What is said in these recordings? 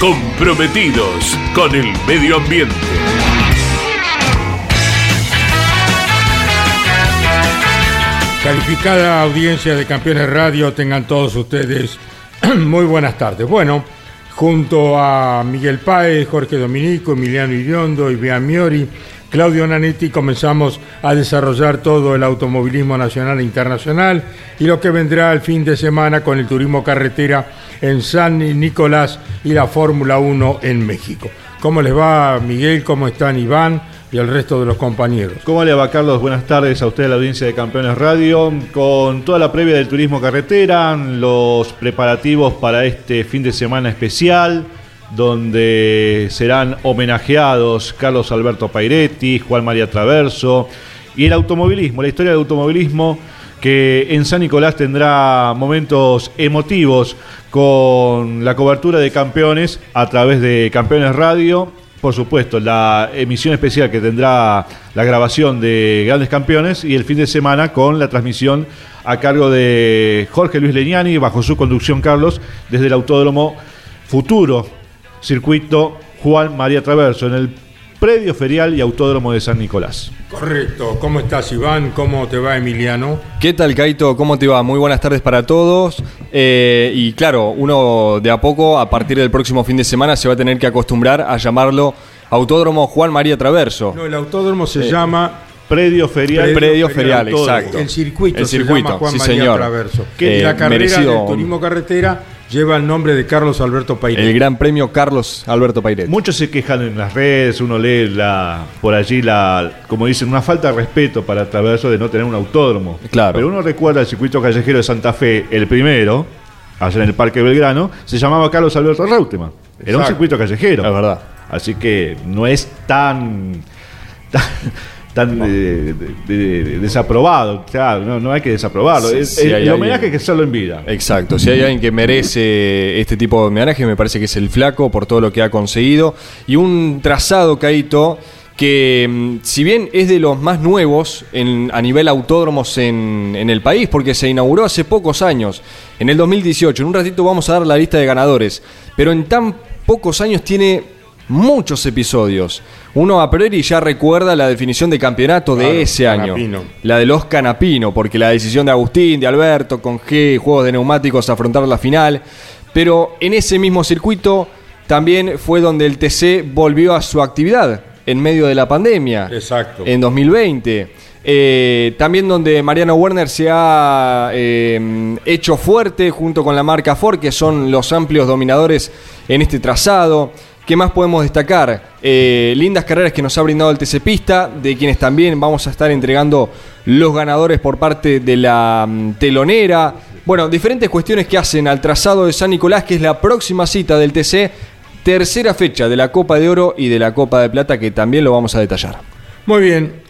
comprometidos con el medio ambiente. Calificada audiencia de Campeones Radio, tengan todos ustedes muy buenas tardes. Bueno, junto a Miguel Páez, Jorge Dominico, Emiliano Iriondo y Bian Miori, Claudio Nanetti comenzamos a desarrollar todo el automovilismo nacional e internacional y lo que vendrá el fin de semana con el turismo carretera en San Nicolás y la Fórmula 1 en México. ¿Cómo les va Miguel? ¿Cómo están Iván? y el resto de los compañeros. ¿Cómo le va, Carlos? Buenas tardes a usted, la audiencia de Campeones Radio. Con toda la previa del turismo carretera, los preparativos para este fin de semana especial, donde serán homenajeados Carlos Alberto Pairetti, Juan María Traverso y el automovilismo, la historia del automovilismo que en San Nicolás tendrá momentos emotivos con la cobertura de campeones a través de Campeones Radio. Por supuesto, la emisión especial que tendrá la grabación de Grandes Campeones y el fin de semana con la transmisión a cargo de Jorge Luis Leñani, bajo su conducción Carlos, desde el Autódromo Futuro, circuito Juan María Traverso, en el predio ferial y autódromo de San Nicolás. Correcto. ¿Cómo estás, Iván? ¿Cómo te va, Emiliano? ¿Qué tal, Caito? ¿Cómo te va? Muy buenas tardes para todos. Eh, y claro, uno de a poco, a partir del próximo fin de semana, se va a tener que acostumbrar a llamarlo Autódromo Juan María Traverso. No, el autódromo se eh, llama Predio Ferial. Predio, Ferial, exacto. El circuito, el circuito se llama Juan María señor. Traverso. Que la eh, carrera del turismo carretera lleva el nombre de Carlos Alberto Pairet. El Gran Premio Carlos Alberto Pairet. Muchos se quejan en las redes, uno lee la, por allí la, como dicen, una falta de respeto para Traverso de no tener un autódromo. Claro. Pero uno recuerda el circuito callejero de Santa Fe, el primero, allá en el Parque Belgrano, se llamaba Carlos Alberto Reutemann. Era un circuito callejero. Es verdad. Así que no es tan, tan, desaprobado. Claro, no, hay que desaprobarlo. el, homenaje hay que hacerlo en vida. Exacto. Si hay alguien que merece este tipo de homenaje, me parece que es el flaco por todo lo que ha conseguido. Y un trazado, Caito, que mm, si bien es de los más nuevos a nivel autódromos en, en, el país, porque se inauguró hace pocos años, en el 2018, en un ratito vamos a dar la lista de ganadores, pero en tan pocos años tiene muchos episodios. Uno a priori ya recuerda la definición de campeonato de ese año. La de los Canapino, porque la decisión de Agustín, de Alberto, con G, juegos de neumáticos, afrontar la final. Pero en ese mismo circuito también fue donde el TC volvió a su actividad en medio de la pandemia. Exacto. En 2020. Eh, también donde Mariano Werner se ha eh, hecho fuerte junto con la marca Ford, que son los amplios dominadores en este trazado. ¿Qué más podemos destacar? Eh, lindas carreras que nos ha brindado el TC Pista, de quienes también vamos a estar entregando los ganadores por parte de la mm, telonera. Bueno, diferentes cuestiones que hacen al trazado de San Nicolás, que es la próxima cita del TC, tercera fecha de la Copa de Oro y de la Copa de Plata, que también lo vamos a detallar. Muy bien,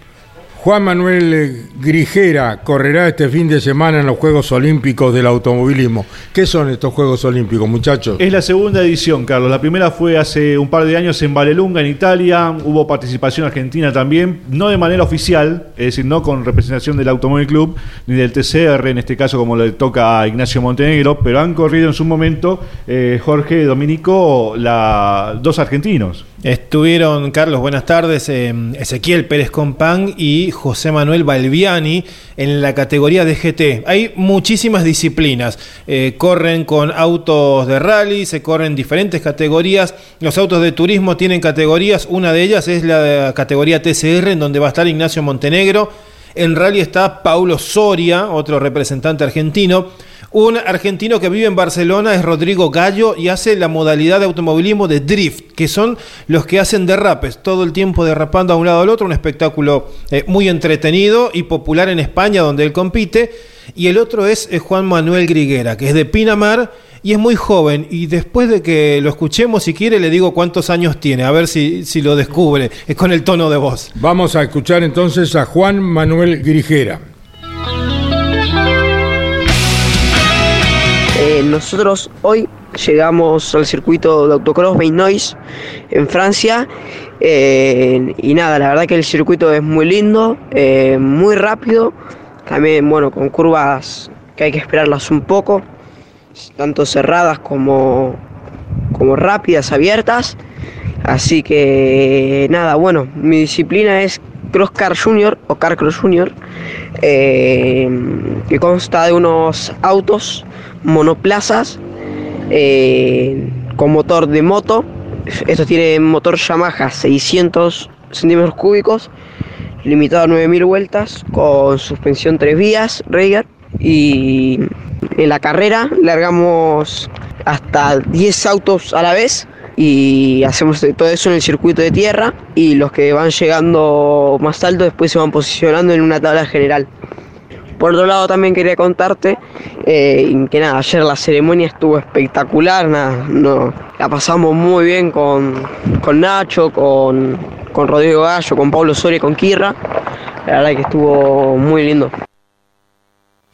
Juan Manuel Grijera correrá este fin de semana en los Juegos Olímpicos del Automovilismo. ¿Qué son estos Juegos Olímpicos, muchachos? Es la segunda edición, Carlos. La primera fue hace un par de años en Valelunga, en Italia. Hubo participación argentina también, no de manera oficial, es decir, no con representación del Automóvil Club ni del TCR, en este caso como le toca a Ignacio Montenegro, pero han corrido en su momento eh, Jorge Dominico, la, dos argentinos. Estuvieron, Carlos, buenas tardes, eh, Ezequiel Pérez Compán y José Manuel Balbiani en la categoría de GT. Hay muchísimas disciplinas. Eh, corren con autos de rally, se corren diferentes categorías. Los autos de turismo tienen categorías. Una de ellas es la categoría TCR, en donde va a estar Ignacio Montenegro. En rally está Paulo Soria, otro representante argentino. Un argentino que vive en Barcelona es Rodrigo Gallo y hace la modalidad de automovilismo de drift, que son los que hacen derrapes, todo el tiempo derrapando a un lado al otro, un espectáculo eh, muy entretenido y popular en España donde él compite. Y el otro es eh, Juan Manuel Griguera, que es de Pinamar y es muy joven. Y después de que lo escuchemos, si quiere, le digo cuántos años tiene, a ver si, si lo descubre, es con el tono de voz. Vamos a escuchar entonces a Juan Manuel Grigera. Nosotros hoy llegamos al circuito de autocross Noise en Francia. Eh, y nada, la verdad que el circuito es muy lindo, eh, muy rápido, también bueno con curvas que hay que esperarlas un poco, tanto cerradas como, como rápidas, abiertas, así que nada, bueno, mi disciplina es Cross Car Junior o Car Cross Junior, que consta de unos autos monoplazas eh, con motor de moto. Esto tiene motor Yamaha 600 centímetros cúbicos, limitado a 9000 vueltas, con suspensión tres vías, Raider. Y en la carrera largamos hasta 10 autos a la vez y hacemos todo eso en el circuito de tierra y los que van llegando más alto después se van posicionando en una tabla general. Por otro lado también quería contarte eh, que nada, ayer la ceremonia estuvo espectacular, nada, no, la pasamos muy bien con, Nacho, con, Rodrigo Gallo, con Pablo Soria, con Kirra, la verdad que estuvo muy lindo.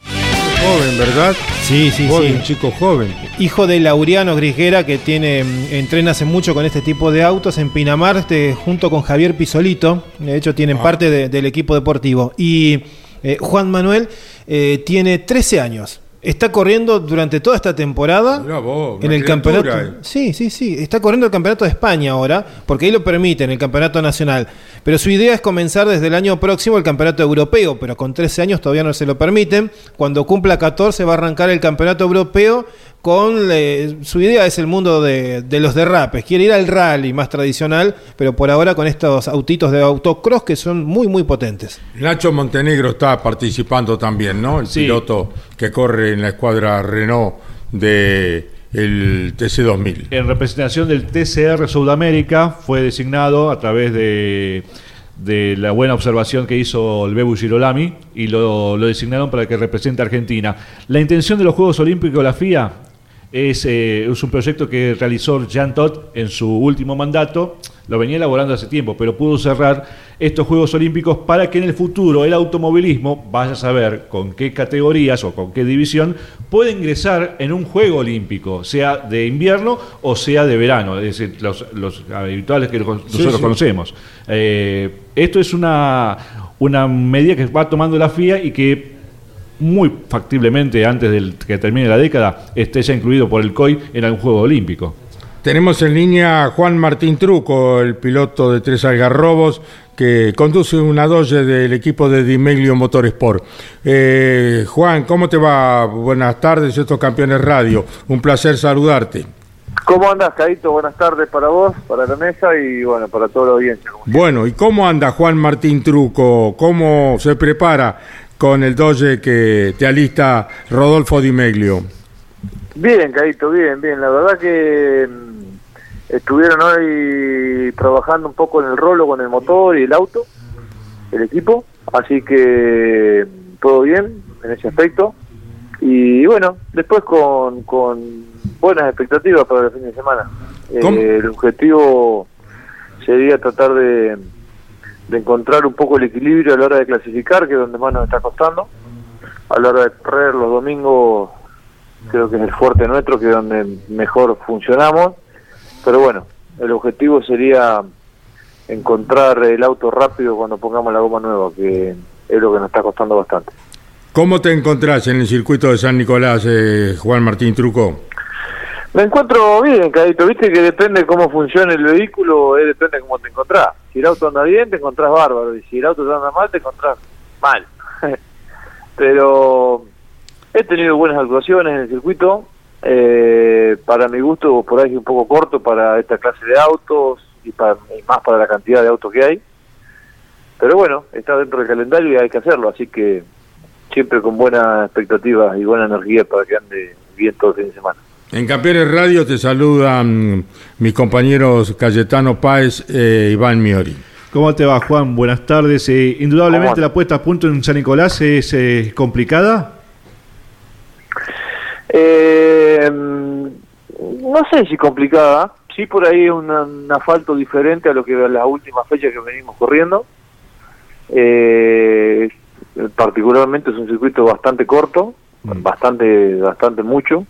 Joven, ¿verdad? Sí, sí, sí. Un chico joven. Hijo de Laureano Grisguera, que tiene, entrena hace mucho con este tipo de autos en Pinamar, este, junto con Javier Pisolito. De hecho, tienen ah. parte del equipo deportivo. Y eh, Juan Manuel eh, tiene 13 años. Está corriendo durante toda esta temporada en el campeonato. Sí, sí, sí. Está corriendo el campeonato de España ahora, porque ahí lo permiten, el campeonato nacional. Pero su idea es comenzar desde el año próximo el campeonato europeo, pero con 13 años todavía no se lo permiten. Cuando cumpla 14 va a arrancar el campeonato europeo con su idea es el mundo de, los derrapes, quiere ir al rally más tradicional, pero por ahora con estos autitos de autocross que son muy muy potentes. Nacho Montenegro está participando también, ¿no? El piloto que corre en la escuadra Renault de el TC2000. En representación del TCR Sudamérica fue designado a través de de la buena observación que hizo el Bebu Girolami y lo, lo, designaron para que represente a Argentina. La intención de los Juegos Olímpicos de la FIA es, eh, es, un proyecto que realizó Jean Todt en su último mandato, lo venía elaborando hace tiempo, pero pudo cerrar estos Juegos Olímpicos para que en el futuro el automovilismo vaya a saber con qué categorías o con qué división puede ingresar en un Juego Olímpico, sea de invierno o sea de verano, es decir, los, habituales que nosotros conocemos. Eh, esto es una, una medida que va tomando la FIA y que muy factiblemente antes de que termine la década esté ya incluido por el COI en algún Juego Olímpico. Tenemos en línea a Juan Martín Truco, el piloto de Tres Algarrobos, que conduce una doge del equipo de Dimeglio Motorsport. Eh, Juan, ¿cómo te va? Buenas tardes, estos campeones radio. Un placer saludarte. ¿Cómo andas, Caito? Buenas tardes para vos, para la mesa y bueno, para toda la audiencia. Bueno, ¿y cómo anda Juan Martín Truco? ¿Cómo se prepara con el doge que te alista Rodolfo Di Meglio. Bien, Caito, bien, bien. La verdad que mm, estuvieron hoy trabajando un poco en el rolo con el motor y el auto, el equipo, así que mm, todo bien en ese aspecto. Y bueno, después con, con buenas expectativas para el fin de semana. Eh, el objetivo sería tratar de de encontrar un poco el equilibrio a la hora de clasificar, que es donde más nos está costando. A la hora de correr los domingos, creo que es el fuerte nuestro, que es donde mejor funcionamos. Pero bueno, el objetivo sería encontrar el auto rápido cuando pongamos la goma nueva, que es lo que nos está costando bastante. ¿Cómo te encontrás en el circuito de San Nicolás, eh, Juan Martín Truco? Me encuentro bien, Cadito. Viste que depende cómo funciona el vehículo, eh, depende cómo te encontrás. Si el auto anda bien, te encontrás bárbaro. Y si el auto anda mal, te encontrás mal. Pero he tenido buenas actuaciones en el circuito. Eh, para mi gusto, por ahí es un poco corto para esta clase de autos y, para, y más para la cantidad de autos que hay. Pero bueno, está dentro del calendario y hay que hacerlo. Así que siempre con buenas expectativas y buena energía para que ande bien todo el fin de semana. En Campeones Radio te saludan mis compañeros Cayetano Páez e Iván Miori. ¿Cómo te va, Juan? Buenas tardes. Eh, indudablemente la puesta a punto en San Nicolás es eh, complicada. Eh, no sé si complicada. Sí, por ahí un, un asfalto diferente a lo que las últimas fechas que venimos corriendo. Eh, particularmente es un circuito bastante corto, Mm. bastante, bastante mucho.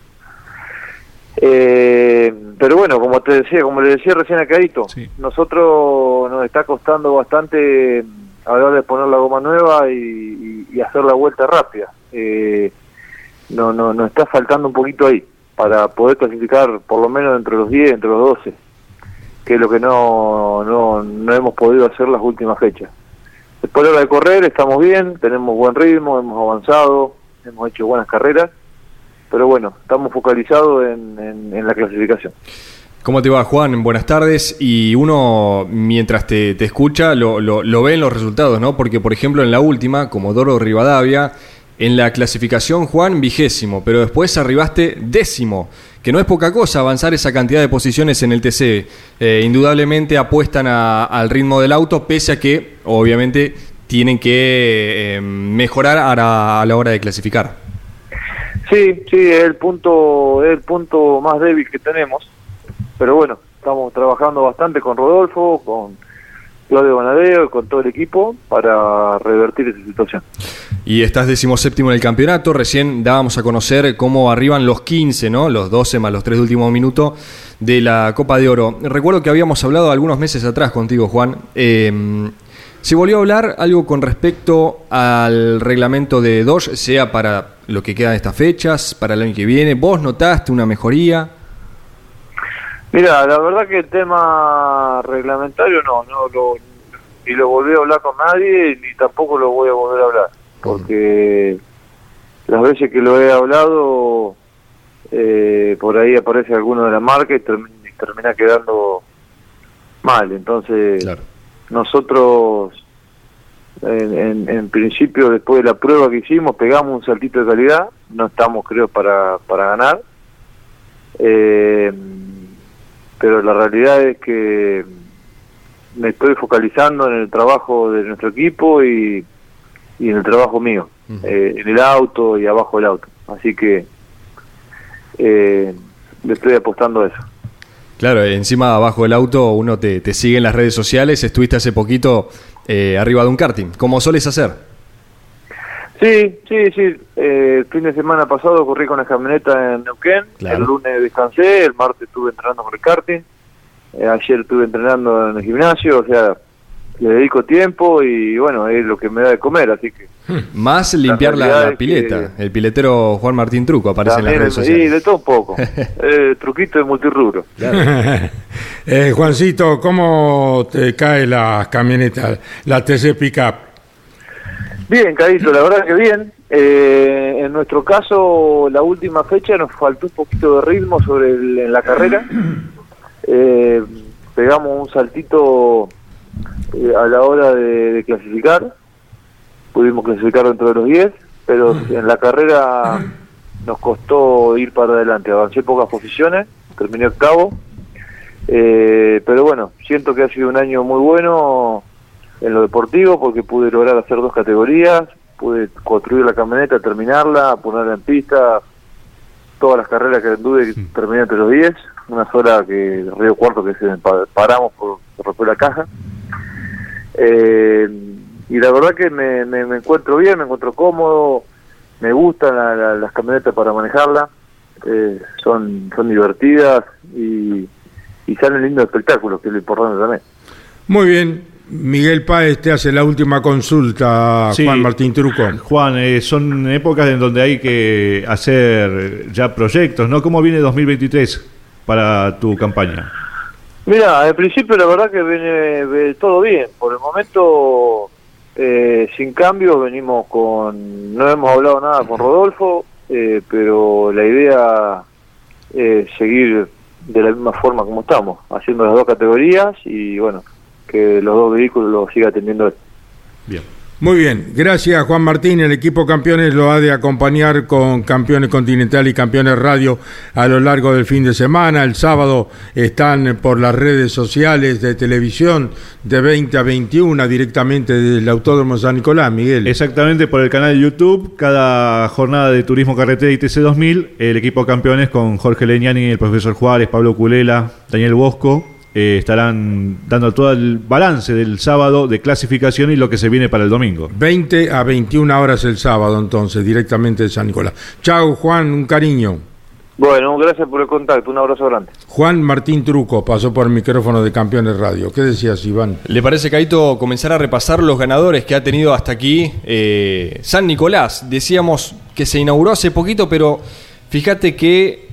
Eh, pero bueno, como te decía, como le decía recién a Cadito, Sí. nosotros nos está costando bastante la hora de poner la goma nueva y, y- y hacer la vuelta rápida. Eh, no, no, nos está faltando un poquito ahí para poder clasificar por lo menos entre los 10, entre los 12, que es lo que no, no, no hemos podido hacer las últimas fechas. Después de la de correr estamos bien, tenemos buen ritmo, hemos avanzado, hemos hecho buenas carreras, pero bueno, estamos focalizados en, en- la clasificación. ¿Cómo te va, Juan? Buenas tardes. Y uno, mientras te, te escucha, lo, lo- lo ve en los resultados, ¿no? Porque, por ejemplo, en la última, Comodoro Rivadavia, en la clasificación, Juan, vigésimo, pero después arribaste décimo, que no es poca cosa avanzar esa cantidad de posiciones en el TC. Eh, indudablemente apuestan al ritmo del auto, pese a que, obviamente, tienen que eh, mejorar a a la hora de clasificar. Sí, sí, es el punto, es el punto más débil que tenemos, pero bueno, estamos trabajando bastante con Rodolfo, con Claudio Banadeo y con todo el equipo para revertir esa situación. Y estás decimoséptimo en el campeonato. Recién dábamos a conocer cómo arriban los 15, ¿no? Los 12 más los 3 de último minuto de la Copa de Oro. Recuerdo que habíamos hablado algunos meses atrás contigo, Juan. Eh, se volvió a hablar algo con respecto al reglamento de Dodge, sea para lo que queda de estas fechas, para el año que viene. ¿Vos notaste una mejoría? Mira, la verdad que el tema reglamentario no, no lo, ni lo volví a hablar con nadie ni tampoco lo voy a volver a hablar, porque las veces que lo he hablado, eh, por ahí aparece alguno de la marca y, term- y termina quedando mal. Entonces, nosotros, en, en, en principio, después de la prueba que hicimos, pegamos un saltito de calidad, no estamos, creo, para, para ganar. Eh, pero la realidad es que me estoy focalizando en el trabajo de nuestro equipo y, y en el trabajo mío, eh, en el auto y abajo del auto. Así que eh, le estoy apostando a eso. Claro, encima abajo del auto uno te, te sigue en las redes sociales. Estuviste hace poquito eh, arriba de un karting, como sueles hacer. Sí, sí, sí. Eh, el fin de semana pasado corrí con la camioneta en Neuquén. Claro. El lunes descansé, el martes estuve entrenando con el karting. eh, ayer estuve entrenando en el gimnasio, o sea, le dedico tiempo y bueno, es lo que me da de comer, así que... Más limpiar la, pileta. El piletero Juan Martín Truco aparece en las redes sí, sociales. de todo un poco. eh, truquito de multirrubro. Eh, Juancito, ¿cómo te cae la camioneta, la TC Pickup? Bien, Cadito, la verdad que bien. Eh, en nuestro caso, la última fecha nos faltó un poquito de ritmo sobre el- en la carrera. Eh, pegamos un saltito eh, a la hora de, de clasificar. Pudimos clasificar dentro de los 10, pero en la carrera nos costó ir para adelante. Avancé pocas posiciones, terminé octavo. Eh, pero bueno, siento que ha sido un año muy bueno en lo deportivo porque pude lograr hacer dos categorías, pude construir la camioneta, terminarla, ponerla en pista, todas las carreras que anduve terminé entre los 10, una sola que Río Cuarto que se pa- paramos por se rompió la caja. Eh, y la verdad que me, me- me encuentro bien, me encuentro cómodo, me gustan la- la- las camionetas para manejarla, eh, son, son divertidas y, y salen lindos espectáculos, que es lo importante también. Muy bien, Miguel Páez te hace la última consulta, Sí. Juan Martín Truco. Juan, eh, son épocas en donde hay que hacer ya proyectos, ¿no? ¿Cómo viene 2023 para tu campaña? Mira, al principio la verdad que viene todo bien. Por el momento, eh, sin cambios, venimos con... No hemos hablado nada con Rodolfo, eh, pero la idea es seguir de la misma forma como estamos, haciendo las dos categorías y bueno, que los dos vehículos los siga atendiendo él. Bien. Muy bien, gracias Juan Martín. El equipo campeones lo ha de acompañar con campeones continental y campeones radio a lo largo del fin de semana. El sábado están por las redes sociales de televisión de 20 a 21 directamente del Autódromo San Nicolás, Miguel. Exactamente por el canal de YouTube, cada jornada de Turismo Carretera y TC2000, el equipo campeones con Jorge Leñani, el profesor Juárez, Pablo Culela, Daniel Bosco, eh, estarán dando todo el balance del sábado de clasificación y lo que se viene para el domingo. 20 a 21 horas el sábado entonces, directamente de San Nicolás. Chau Juan, un cariño. Bueno, gracias por el contacto, un abrazo grande. Juan Martín Truco pasó por el micrófono de Campeones Radio. ¿Qué decías, Iván? ¿Le parece, Caito, comenzar a repasar los ganadores que ha tenido hasta aquí eh, San Nicolás? Decíamos que se inauguró hace poquito, pero fíjate que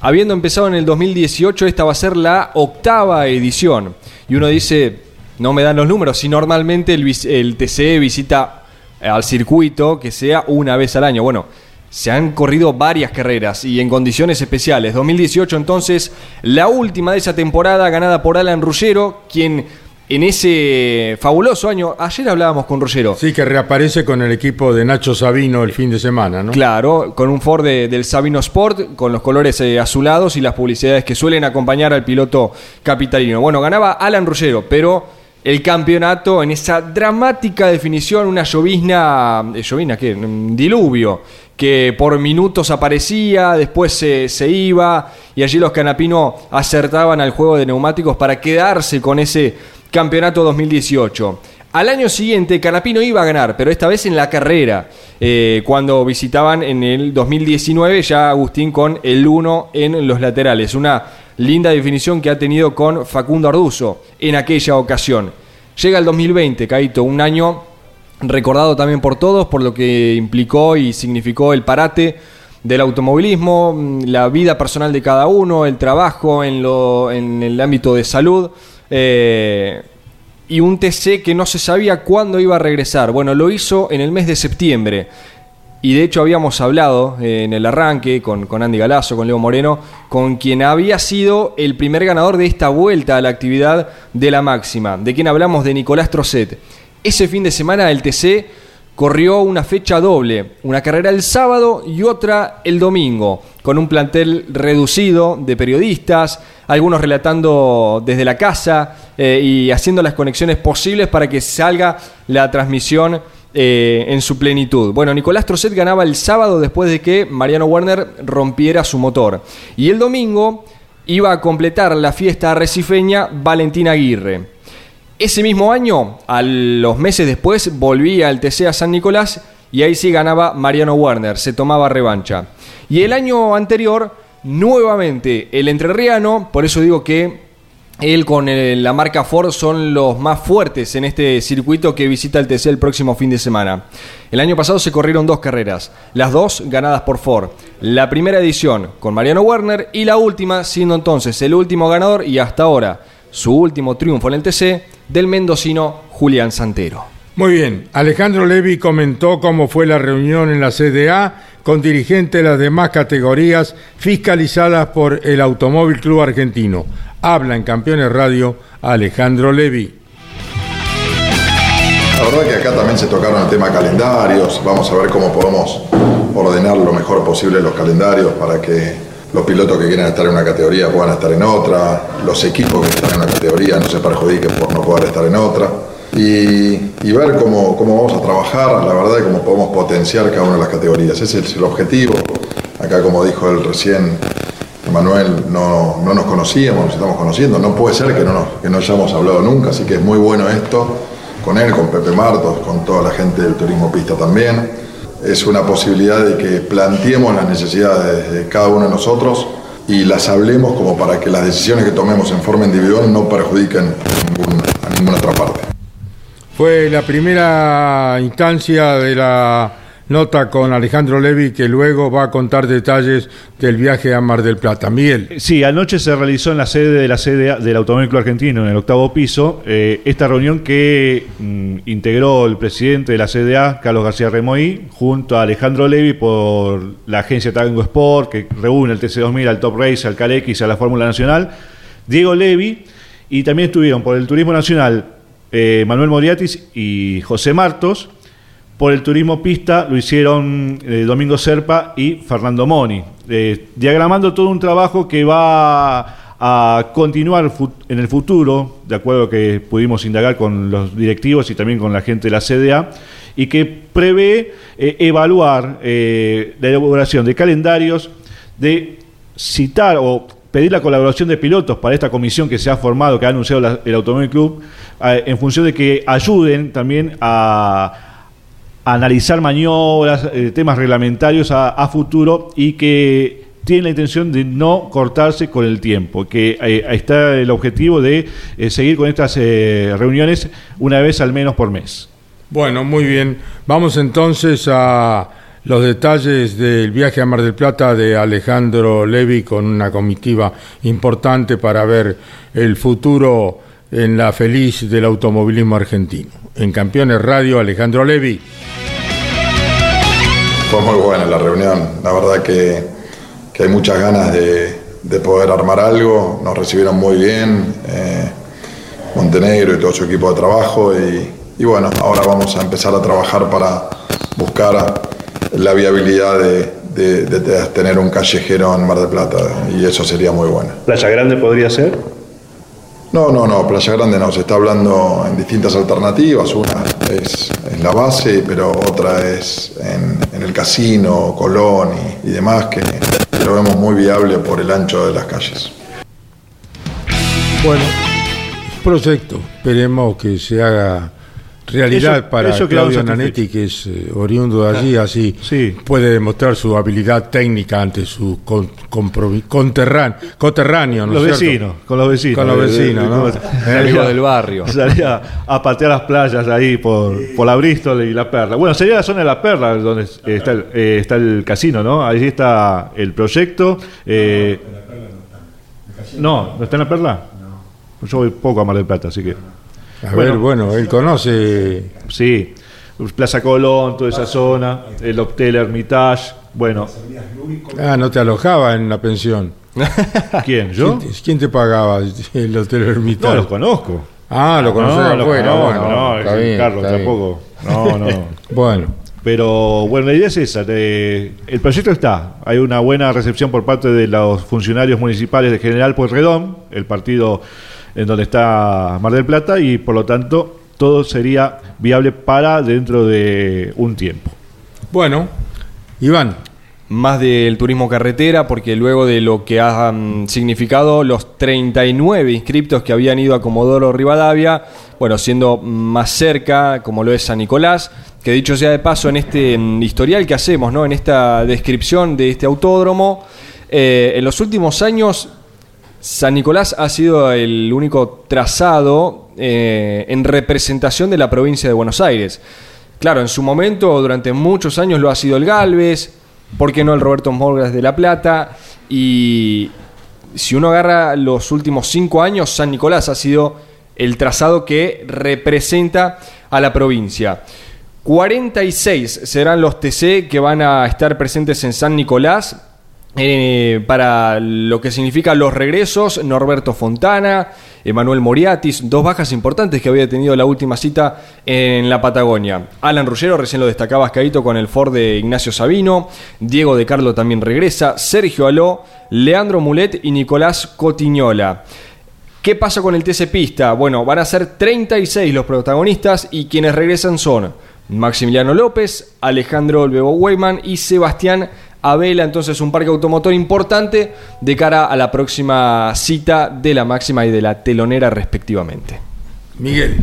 habiendo empezado en el 2018, esta va a ser la octava edición. Y uno dice, no me dan los números, si normalmente el, TCE visita al circuito que sea una vez al año. Bueno, se han corrido varias carreras y en condiciones especiales. 2018 entonces, la última de esa temporada ganada por Alan Ruggero, quien en ese fabuloso año, ayer hablábamos con Ruggero, Sí, que reaparece con el equipo de Nacho Sabino el fin de semana, ¿no? Claro, con un Ford de- del Sabino Sport, con los colores eh, azulados y las publicidades que suelen acompañar al piloto capitalino. Bueno, ganaba Alan Ruggero, pero el campeonato en esa dramática definición, una llovizna, eh, llovizna, ¿qué? Un diluvio, que por minutos aparecía, después se, se iba, y allí los canapinos acertaban al juego de neumáticos para quedarse con ese campeonato 2018. Al año siguiente, Canapino iba a ganar, pero esta vez en la carrera, eh, cuando visitaban en el 2019 ya Agustín con el 1 en los laterales. Una linda definición que ha tenido con Facundo Arduzo en aquella ocasión. Llega el 2020, Caito, un año recordado también por todos por lo que implicó y significó el parate del automovilismo, mm, la vida personal de cada uno, el trabajo en, lo, en el ámbito de salud. Eh, y un TC que no se sabía cuándo iba a regresar. Bueno, lo hizo en el mes de septiembre. Y de hecho habíamos hablado eh, en el arranque con, con Andy Galazo, con Leo Moreno, con quien había sido el primer ganador de esta vuelta a la actividad de la máxima. De quien hablamos de Nicolás Trocet. Ese fin de semana el TC corrió una fecha doble, una carrera el sábado y otra el domingo, con un plantel reducido de periodistas, algunos relatando desde la casa eh, y haciendo las conexiones posibles para que salga la transmisión eh, en su plenitud. Bueno, Nicolás Trocet ganaba el sábado después de que Mariano Werner rompiera su motor. Y el domingo iba a completar la fiesta arrecifeña Valentina Aguirre. Ese mismo año, a los meses después, volvía al TC a San Nicolás y ahí sí ganaba Mariano Werner, se tomaba revancha. Y el año anterior, nuevamente el entrerriano, por eso digo que él con el- la marca Ford son los más fuertes en este circuito que visita el TC el próximo fin de semana. El año pasado se corrieron dos carreras, las dos ganadas por Ford. La primera edición con Mariano Werner y la última siendo entonces el último ganador y hasta ahora su último triunfo en el TC del mendocino Julián Santero. Muy bien, Alejandro Levi comentó cómo fue la reunión en la CDA con dirigentes de las demás categorías fiscalizadas por el Automóvil Club Argentino. Habla en Campeones Radio Alejandro Levi. La verdad que acá también se tocaron el tema calendarios, vamos a ver cómo podemos ordenar lo mejor posible los calendarios para que los pilotos que quieran estar en una categoría puedan estar en otra, los equipos que están en una categoría no se perjudiquen por no poder estar en otra y, ver cómo, cómo vamos a trabajar, la verdad, y cómo podemos potenciar cada una de las categorías. Ese es el objetivo. Acá, como dijo él recién, Manuel, no, no nos conocíamos, nos estamos conociendo. No puede ser que no, que no hayamos hablado nunca, así que es muy bueno esto con él, con Pepe Martos, con toda la gente del turismo pista también. Es una posibilidad de que planteemos las necesidades de cada uno de nosotros y las hablemos como para que las decisiones que tomemos en forma individual no perjudiquen a, ninguna otra parte. Fue la primera instancia de la nota con Alejandro Levi que luego va a contar detalles del viaje a Mar del Plata. Miguel. Sí, anoche se realizó en la sede de la sede del Automóvil Argentino, en el octavo piso, eh, esta reunión que mm, integró el presidente de la CDA, Carlos García Remoí, junto a Alejandro Levi por la agencia Tango Sport, que reúne al TC2000, al Top Race, al CalX, a la Fórmula Nacional, Diego Levi, y también estuvieron por el Turismo Nacional eh, Manuel Moriatis y José Martos, por el turismo pista lo hicieron eh, Domingo Serpa y Fernando Moni, eh, diagramando todo un trabajo que va a continuar en el futuro, de acuerdo a que pudimos indagar con los directivos y también con la gente de la CDA, y que prevé eh, evaluar la elaboración de calendarios, de citar o pedir la colaboración de pilotos para esta comisión que se ha formado, que ha anunciado el Automóvil Club, en función de que ayuden también a analizar maniobras, eh, temas reglamentarios a, futuro y que tiene la intención de no cortarse con el tiempo, que eh, está el objetivo de eh, seguir con estas reuniones una vez al menos por mes. Bueno, muy bien. Vamos entonces a los detalles del viaje a Mar del Plata de Alejandro Levi con una comitiva importante para ver el futuro en la feliz del automovilismo argentino. En Campeones Radio, Alejandro Levi. Fue muy buena la reunión, la verdad que, que hay muchas ganas de, de poder armar algo, nos recibieron muy bien, eh, Montenegro y todo su equipo de trabajo y, y bueno, ahora vamos a empezar a trabajar para buscar la viabilidad de, de- de te- tener un callejero en Mar del Plata y eso sería muy bueno. ¿Playa Grande podría ser? No, no, no, Playa Grande no, se está hablando en distintas alternativas, una es en la base, pero otra es en, el casino, Colón y, y demás, que lo vemos muy viable por el ancho de las calles. Bueno, proyecto. Esperemos que se haga realidad Eso- para eso Claudio. Nanetti, que es eh, oriundo de allí, así Sí. puede demostrar su habilidad técnica ante su con, conterrán- ¿no los es cierto? vecinos, con los vecinos. Con los vecinos, ¿no? Salía- del barrio. Salía a patear las playas ahí por, por la Bristol y la Perla. Bueno, sería la zona de la Perla donde está el, eh, está el casino, ¿no? Ahí está el proyecto. eh, no, ¿no está en la Perla? Yo voy poco a Mar del Plata, así que. A Bueno. ver, bueno, él conoce. Sí, Plaza Colón, toda esa zona, el Hotel Hermitage. Bueno, Ah, no te alojaba en la pensión. ¿quién? ¿Yo? ¿Quién te, quién te pagaba el hotel Ermitage? No, los conozco. Ah, lo conoces no, afuera. conozco, bueno, no, está es bien, Carlos está bien. tampoco. No, no. Bueno, Pero bueno, la idea es esa. de- el proyecto está. Hay una buena recepción por parte de los funcionarios municipales de General Pueyrredón, el partido en donde está Mar del Plata, y por lo tanto todo sería viable para dentro de un tiempo. bueno, Iván. más del turismo carretera, porque luego de lo que han significado los 39 inscriptos que habían ido a Comodoro Rivadavia, bueno, siendo más cerca, como lo es San Nicolás, que dicho sea de paso, en este mm, historial que hacemos, ¿no? en esta descripción de este autódromo, eh, en los últimos años San Nicolás ha sido el único trazado eh, en representación de la provincia de Buenos Aires. Claro, en su momento, durante muchos años lo ha sido el Galvez, ¿por qué no el Roberto Morgas de La Plata? Y si uno agarra los últimos cinco años, San Nicolás ha sido el trazado que representa a la provincia. 46 serán los TC que van a estar presentes en San Nicolás. Eh, para lo que significa los regresos, Norberto Fontana, Emanuel Moriatis, dos bajas importantes que había tenido la última cita en la Patagonia. Alan Ruggero, recién lo destacaba Caíto con el Ford de Ignacio Sabino, Diego de Carlo también regresa, Sergio Aló, Leandro Mulet y Nicolás Cotiñola. ¿Qué pasa con el TC Pista? Bueno, van a ser 36 los protagonistas y quienes regresan son Maximiliano López, Alejandro Olvego Weyman y Sebastián Abela. Entonces, un parque automotor importante de cara a la próxima cita de la máxima y de la telonera, respectivamente. Miguel.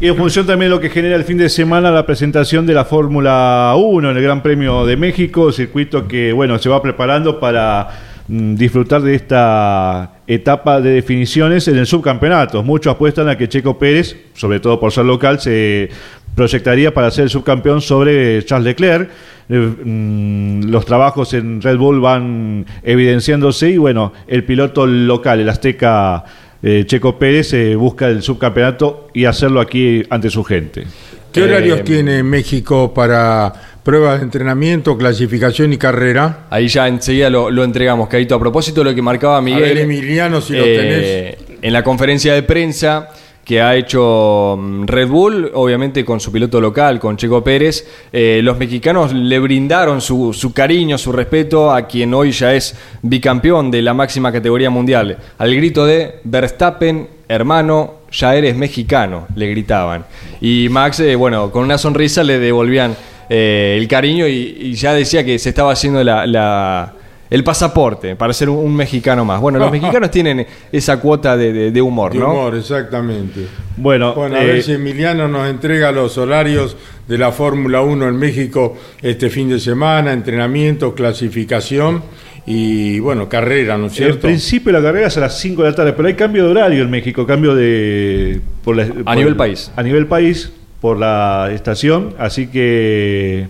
Y en función también de lo que genera el fin de semana la presentación de la Fórmula 1 en el Gran Premio de México, circuito que bueno se va preparando para mm, disfrutar de esta etapa de definiciones en el subcampeonato. Muchos apuestan a que Checo Pérez, sobre todo por ser local, se proyectaría para ser el subcampeón sobre Charles Leclerc. Eh, mm, los trabajos en Red Bull van evidenciándose y bueno, el piloto local, el azteca eh, Checo Pérez, eh, busca el subcampeonato y hacerlo aquí ante su gente. ¿Qué horarios tiene México para pruebas de entrenamiento, clasificación y carrera? Ahí ya enseguida lo, lo entregamos, Caito. A propósito de lo que marcaba Miguel. A ver, Emiliano, si lo tenés. En la conferencia de prensa que ha hecho mm, Red Bull, obviamente con su piloto local, con Checo Pérez, eh, los mexicanos le brindaron su, su, cariño, su respeto a quien hoy ya es bicampeón de la máxima categoría mundial. Al grito de Verstappen, hermano, ya eres mexicano, le gritaban. Y Max, eh, bueno, con una sonrisa le devolvían eh, el cariño y, ya decía que se estaba haciendo la el pasaporte para ser un, un, mexicano más. Bueno, los mexicanos tienen esa cuota de, de, de humor, de ¿no? humor, exactamente. Bueno, bueno a eh, ver si Emiliano nos entrega los horarios de la Fórmula 1 en México este fin de semana, entrenamiento, clasificación y bueno, carrera, ¿no es cierto? En principio la carrera es a las 5 de la tarde, pero hay cambio de horario en México, cambio de... Por la, a por, nivel país. A nivel país, por la estación, así que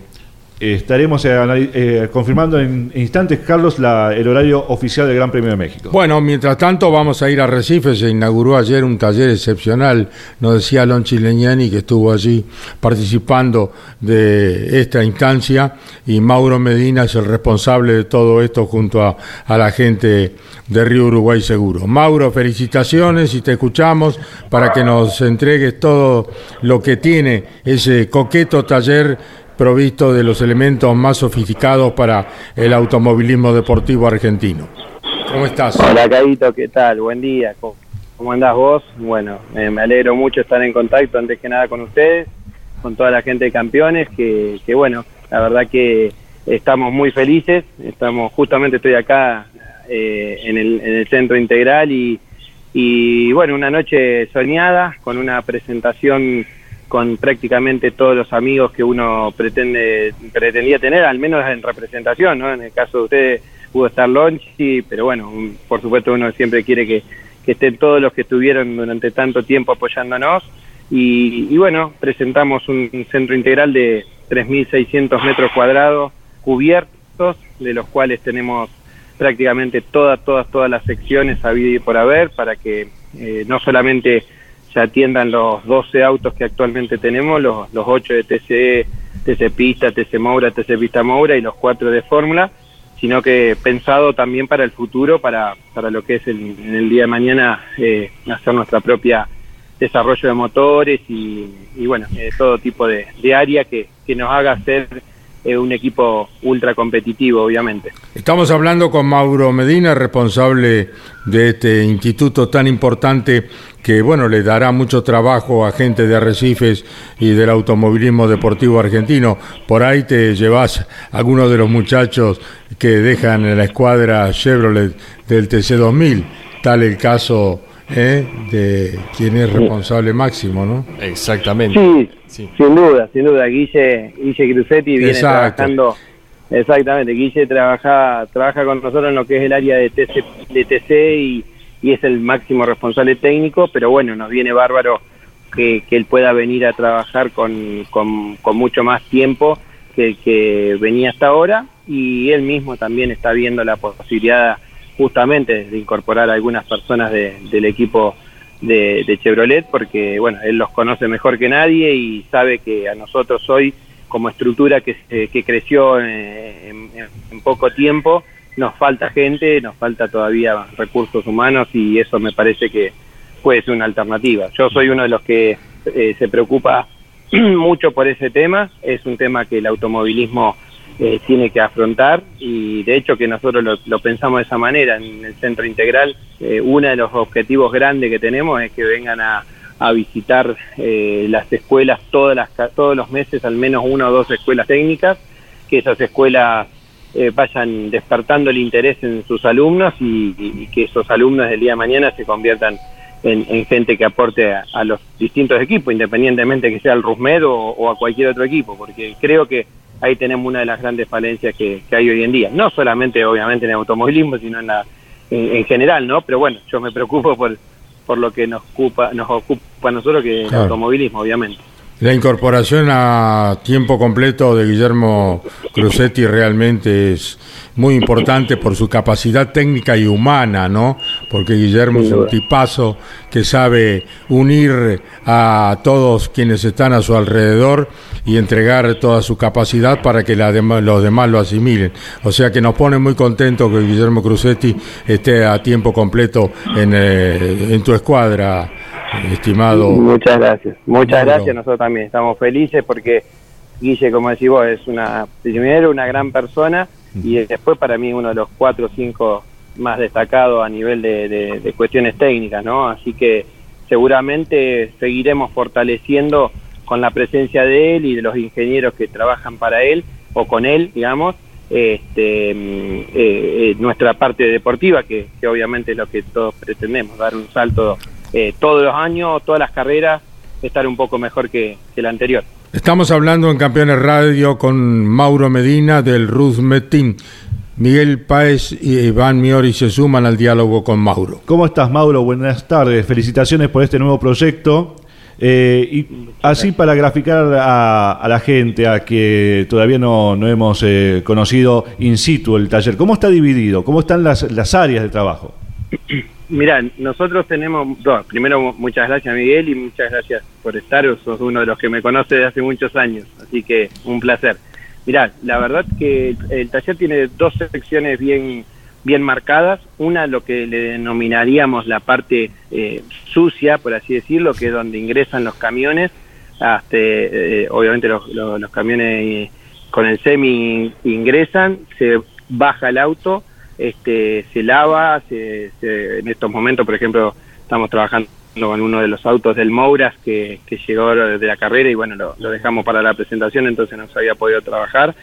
estaremos eh, eh, confirmando en instantes, Carlos, el horario oficial del Gran Premio de México. Bueno, mientras tanto vamos a ir a Recife. Se inauguró ayer un taller excepcional, nos decía Lon Chileñani, que estuvo allí participando de esta instancia, y Mauro Medina es el responsable de todo esto junto a la gente de Río Uruguay Seguro. Mauro, felicitaciones y te escuchamos para que nos entregues todo lo que tiene ese coqueto taller provisto de los elementos más sofisticados para el automovilismo deportivo argentino. ¿Cómo estás? Hola, Caito, ¿qué tal? Buen día. ¿Cómo, cómo andás vos? Bueno, eh, me alegro mucho estar en contacto antes que nada con ustedes, con toda la gente de campeones, que, que bueno, la verdad que estamos muy felices. Estamos, justamente estoy acá eh, en, el, en el centro integral y, y bueno, una noche soñada con una presentación con prácticamente todos los amigos que uno pretende pretendía tener, al menos en representación, ¿no? En el caso de ustedes pudo estar Lonchi, pero bueno, por supuesto uno siempre quiere que, que estén todos los que estuvieron durante tanto tiempo apoyándonos. Y, y bueno, presentamos un, centro integral de 3.600 metros cuadrados cubiertos, de los cuales tenemos prácticamente todas, todas, todas las secciones a y por haber, para que eh, no solamente se atiendan los 12 autos que actualmente tenemos, los, los 8 de TCE, TC Pista, TC Moura, TC Pista Moura y los 4 de Fórmula, sino que pensado también para el futuro, para, para lo que es el, en el día de mañana eh, hacer nuestra propia desarrollo de motores y, y bueno, eh, todo tipo de, de área que, que nos haga ser eh, un equipo ultra competitivo, obviamente. Estamos hablando con Mauro Medina, responsable de este instituto tan importante que, bueno, le dará mucho trabajo a gente de Arrecifes y del automovilismo deportivo argentino. Por ahí te llevas algunos de los muchachos que dejan en la escuadra Chevrolet del TC2000, tal el caso ¿eh? de quien es responsable máximo, ¿no? Exactamente. Sí, sí, sin duda, sin duda. Guille, Guille Crucetti viene Exacto. trabajando, exactamente, Guille trabaja, trabaja con nosotros en lo que es el área de TC, de TC y, y es el máximo responsable técnico, pero bueno, nos viene bárbaro que, que él pueda venir a trabajar con, con, con mucho más tiempo que el que venía hasta ahora y él mismo también está viendo la posibilidad justamente de incorporar a algunas personas de, del equipo de, de, Chevrolet porque bueno él los conoce mejor que nadie y sabe que a nosotros hoy como estructura que, que creció en, en, en, poco tiempo nos falta gente nos falta todavía recursos humanos y eso me parece que puede ser una alternativa. Yo soy uno de los que eh, se preocupa mucho por ese tema. Es un tema que el automovilismo eh, tiene que afrontar y de hecho que nosotros lo, lo, pensamos de esa manera en el centro integral. Eh, uno de los objetivos grandes que tenemos es que vengan a, visitar eh, las escuelas todas las, todos los meses, al menos una o dos escuelas técnicas, que esas escuelas eh, vayan despertando el interés en sus alumnos y, que esos alumnos del día de mañana se conviertan en, en gente que aporte a, los distintos equipos, independientemente que sea el Rusmed o a cualquier otro equipo, porque creo que ahí tenemos una de las grandes falencias que, que hay hoy en día. No solamente, obviamente, en el automovilismo, sino en, la, en, en general, ¿no? Pero bueno, yo me preocupo por, por lo que nos ocupa, nos ocupa a nosotros, que es el automovilismo, obviamente. La incorporación a tiempo completo de Guillermo Crucetti realmente es muy importante por su capacidad técnica y humana, ¿no? Porque Guillermo es un tipazo que sabe unir a todos quienes están a su alrededor y entregar toda su capacidad para que la dema- los demás lo asimilen. O sea que nos pone muy contentos que Guillermo Crucetti esté a tiempo completo en, eh, en tu escuadra, estimado. Muchas gracias. Muchas gracias. Nosotros también estamos felices porque Guille, como decís vos, es una, primero una gran persona y después para mí uno de los cuatro o cinco más destacados a nivel de, de- de cuestiones técnicas, ¿no? Así que seguramente seguiremos fortaleciendo con la presencia de él y de los ingenieros que trabajan para él o con él, digamos, este, mm, eh, eh, nuestra parte deportiva, que, que obviamente es lo que todos pretendemos, dar un salto eh, todos los años, todas las carreras, estar un poco mejor que, que la anterior. Estamos hablando en Campeones Radio con Mauro Medina del Ruth Metin. Miguel Páez y Iván Miori se suman al diálogo con Mauro. ¿Cómo estás, Mauro? Buenas tardes. Felicitaciones por este nuevo proyecto. Eh, y así para graficar a, a la gente, a que todavía no, no hemos eh, conocido in situ el taller, ¿cómo está dividido? ¿Cómo están las, las áreas de trabajo? Mira, nosotros tenemos, no, primero muchas gracias Miguel y muchas gracias por estar, sos uno de los que me conoce desde hace muchos años, así que un placer. Mirá, la verdad que el, taller tiene dos secciones bien bien marcadas, una lo que le denominaríamos la parte eh, sucia, por así decirlo, que es donde ingresan los camiones, hasta, eh, obviamente los, los- los camiones eh, con el semi ingresan, se baja el auto, este, se lava, se- se- en estos momentos, por ejemplo, estamos trabajando con uno de los autos del Mouras que, que llegó de la carrera y bueno, lo, dejamos para la presentación, entonces no se había podido trabajar,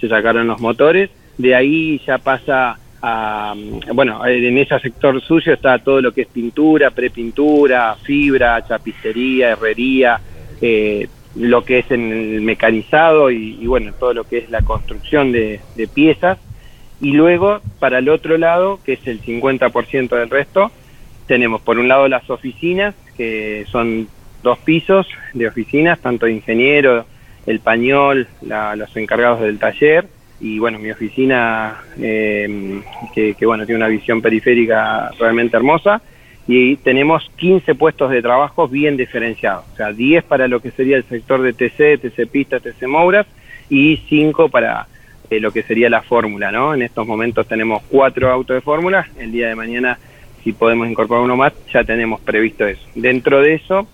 se sacaron los motores, de ahí ya pasa a, bueno, en ese sector sucio está todo lo que es pintura, prepintura, fibra, chapistería, herrería, eh, lo que es en el mecanizado y, bueno, todo lo que es la construcción de piezas. Y luego, para el otro lado, que es el 50% del resto, tenemos por un lado las oficinas, que son dos pisos de oficinas, tanto de ingeniero, el pañol, la- los encargados del taller, y bueno, mi oficina, eh, que, que, bueno, tiene una visión periférica realmente hermosa, y tenemos 15 puestos de trabajo bien diferenciados, o sea, 10 para lo que sería el sector de TC, TC Pista, TC Mouras, y 5 para eh, lo que sería la fórmula, ¿no? En estos momentos tenemos cuatro autos de fórmula, el día de mañana, si podemos incorporar uno más, ya tenemos previsto eso. Dentro de eso,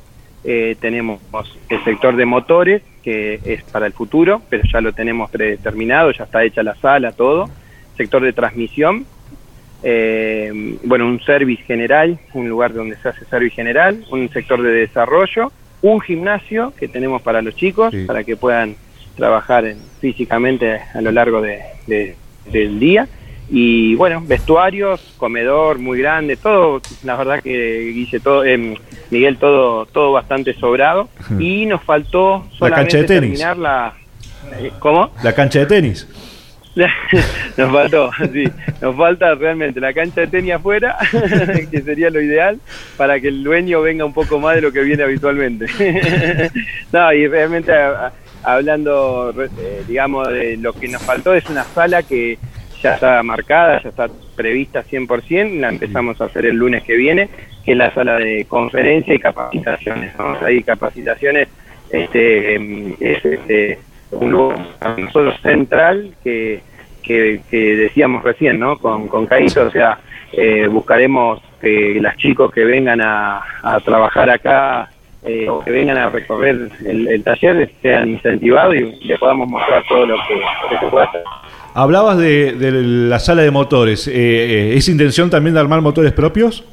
eh, tenemos el sector de motores, que es para el futuro, pero ya lo tenemos predeterminado, ya está hecha la sala, todo. Sector de transmisión, eh, bueno, un service general, un lugar donde se hace service general, un sector de desarrollo, un gimnasio que tenemos para los chicos, Sí. para que puedan trabajar en- físicamente a lo largo de- de- del día. Y bueno, vestuarios, comedor muy grande, todo, la verdad que Guille, todo, em, Miguel, todo, todo bastante sobrado. Y nos faltó La cancha solamente de tenis. terminar la... eh, ¿Cómo? La cancha de tenis. nos faltó, sí, nos falta realmente la cancha de tenis afuera, que sería lo ideal, para que el dueño venga un poco más de lo que viene habitualmente. no, y realmente hablando, eh, digamos, de lo que nos faltó es una sala que ya está marcada, ya está prevista 100%, la empezamos a hacer el lunes que viene, que es la sala de conferencia y capacitaciones. ¿no? Hay capacitaciones, este, em, es este, un lugar nosotros central que, que, que decíamos recién, ¿no? Con, con Caíto, o sea, eh, buscaremos que los chicos que vengan a trabajar acá eh, o que vengan a recorrer el, el taller sean incentivados y les podamos mostrar todo lo que, lo que se puede hacer. Hablabas de, de la sala de motores. Eh, eh, ¿Es intención también de armar motores propios?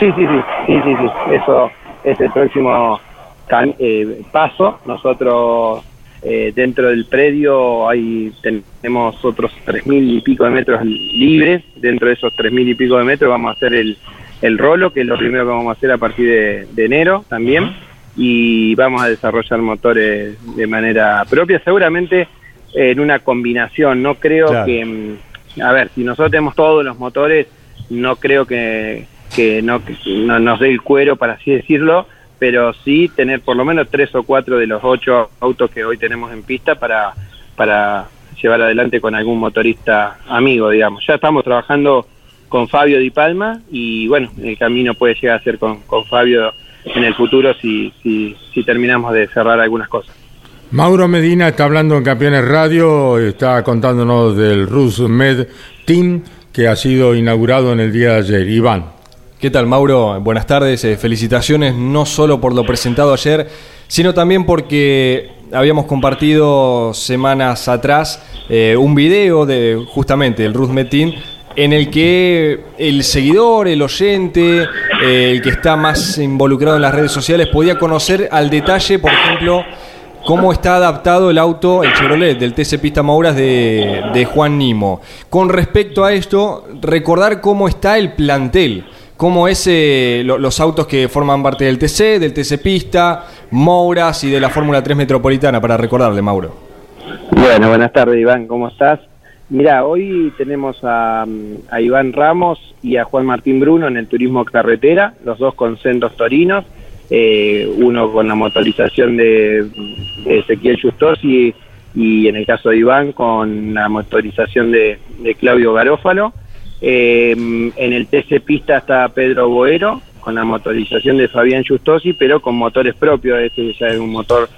Sí, sí, sí, sí, sí, sí. Eso es el próximo eh, paso. Nosotros eh, dentro del predio hay tenemos otros tres mil y pico de metros libres. Dentro de esos tres mil y pico de metros vamos a hacer el, el rolo, que es lo primero que vamos a hacer a partir de, de enero también. Y vamos a desarrollar motores de manera propia. Seguramente en una combinación. No creo Claro. que, mm, a ver, si nosotros tenemos todos los motores, no creo que, que no, que no nos dé el cuero, para así decirlo, pero sí tener por lo menos tres o cuatro de los ocho autos que hoy tenemos en pista para, para llevar adelante con algún motorista amigo, digamos. Ya estamos trabajando con Fabio Di Palma y bueno, el camino puede llegar a ser con, con Fabio en el futuro si, si, si terminamos de cerrar algunas cosas. Mauro Medina está hablando en Campeones Radio, está contándonos del Rus Med Team que ha sido inaugurado en el día de ayer. Iván. ¿Qué tal, Mauro? Buenas tardes. Eh, felicitaciones no solo por lo presentado ayer, sino también porque habíamos compartido semanas atrás eh, un video de justamente el Ruth Metin en el que el seguidor, el oyente, eh, el que está más involucrado en las redes sociales podía conocer al detalle, por ejemplo, cómo está adaptado el auto, el Chevrolet del TC Pista Mouras de, Juan Nimo. Con respecto a esto, recordar cómo está el plantel, cómo es eh, lo- los autos que forman parte del TC, del TC Pista, Mouras y de la Fórmula 3 Metropolitana, para recordarle, Mauro. Bueno, buenas tardes Iván, ¿cómo estás? Mira, hoy tenemos a, a Iván Ramos y a Juan Martín Bruno en el turismo carretera, los dos con centros torinos, eh, uno con la motorización de, Ezequiel Justosi y en el caso de Iván con la motorización de, de Claudio Garófalo. Eh, en el TC Pista está Pedro Boero con la motorización de Fabián Justosi, pero con motores propios, este ya es un motor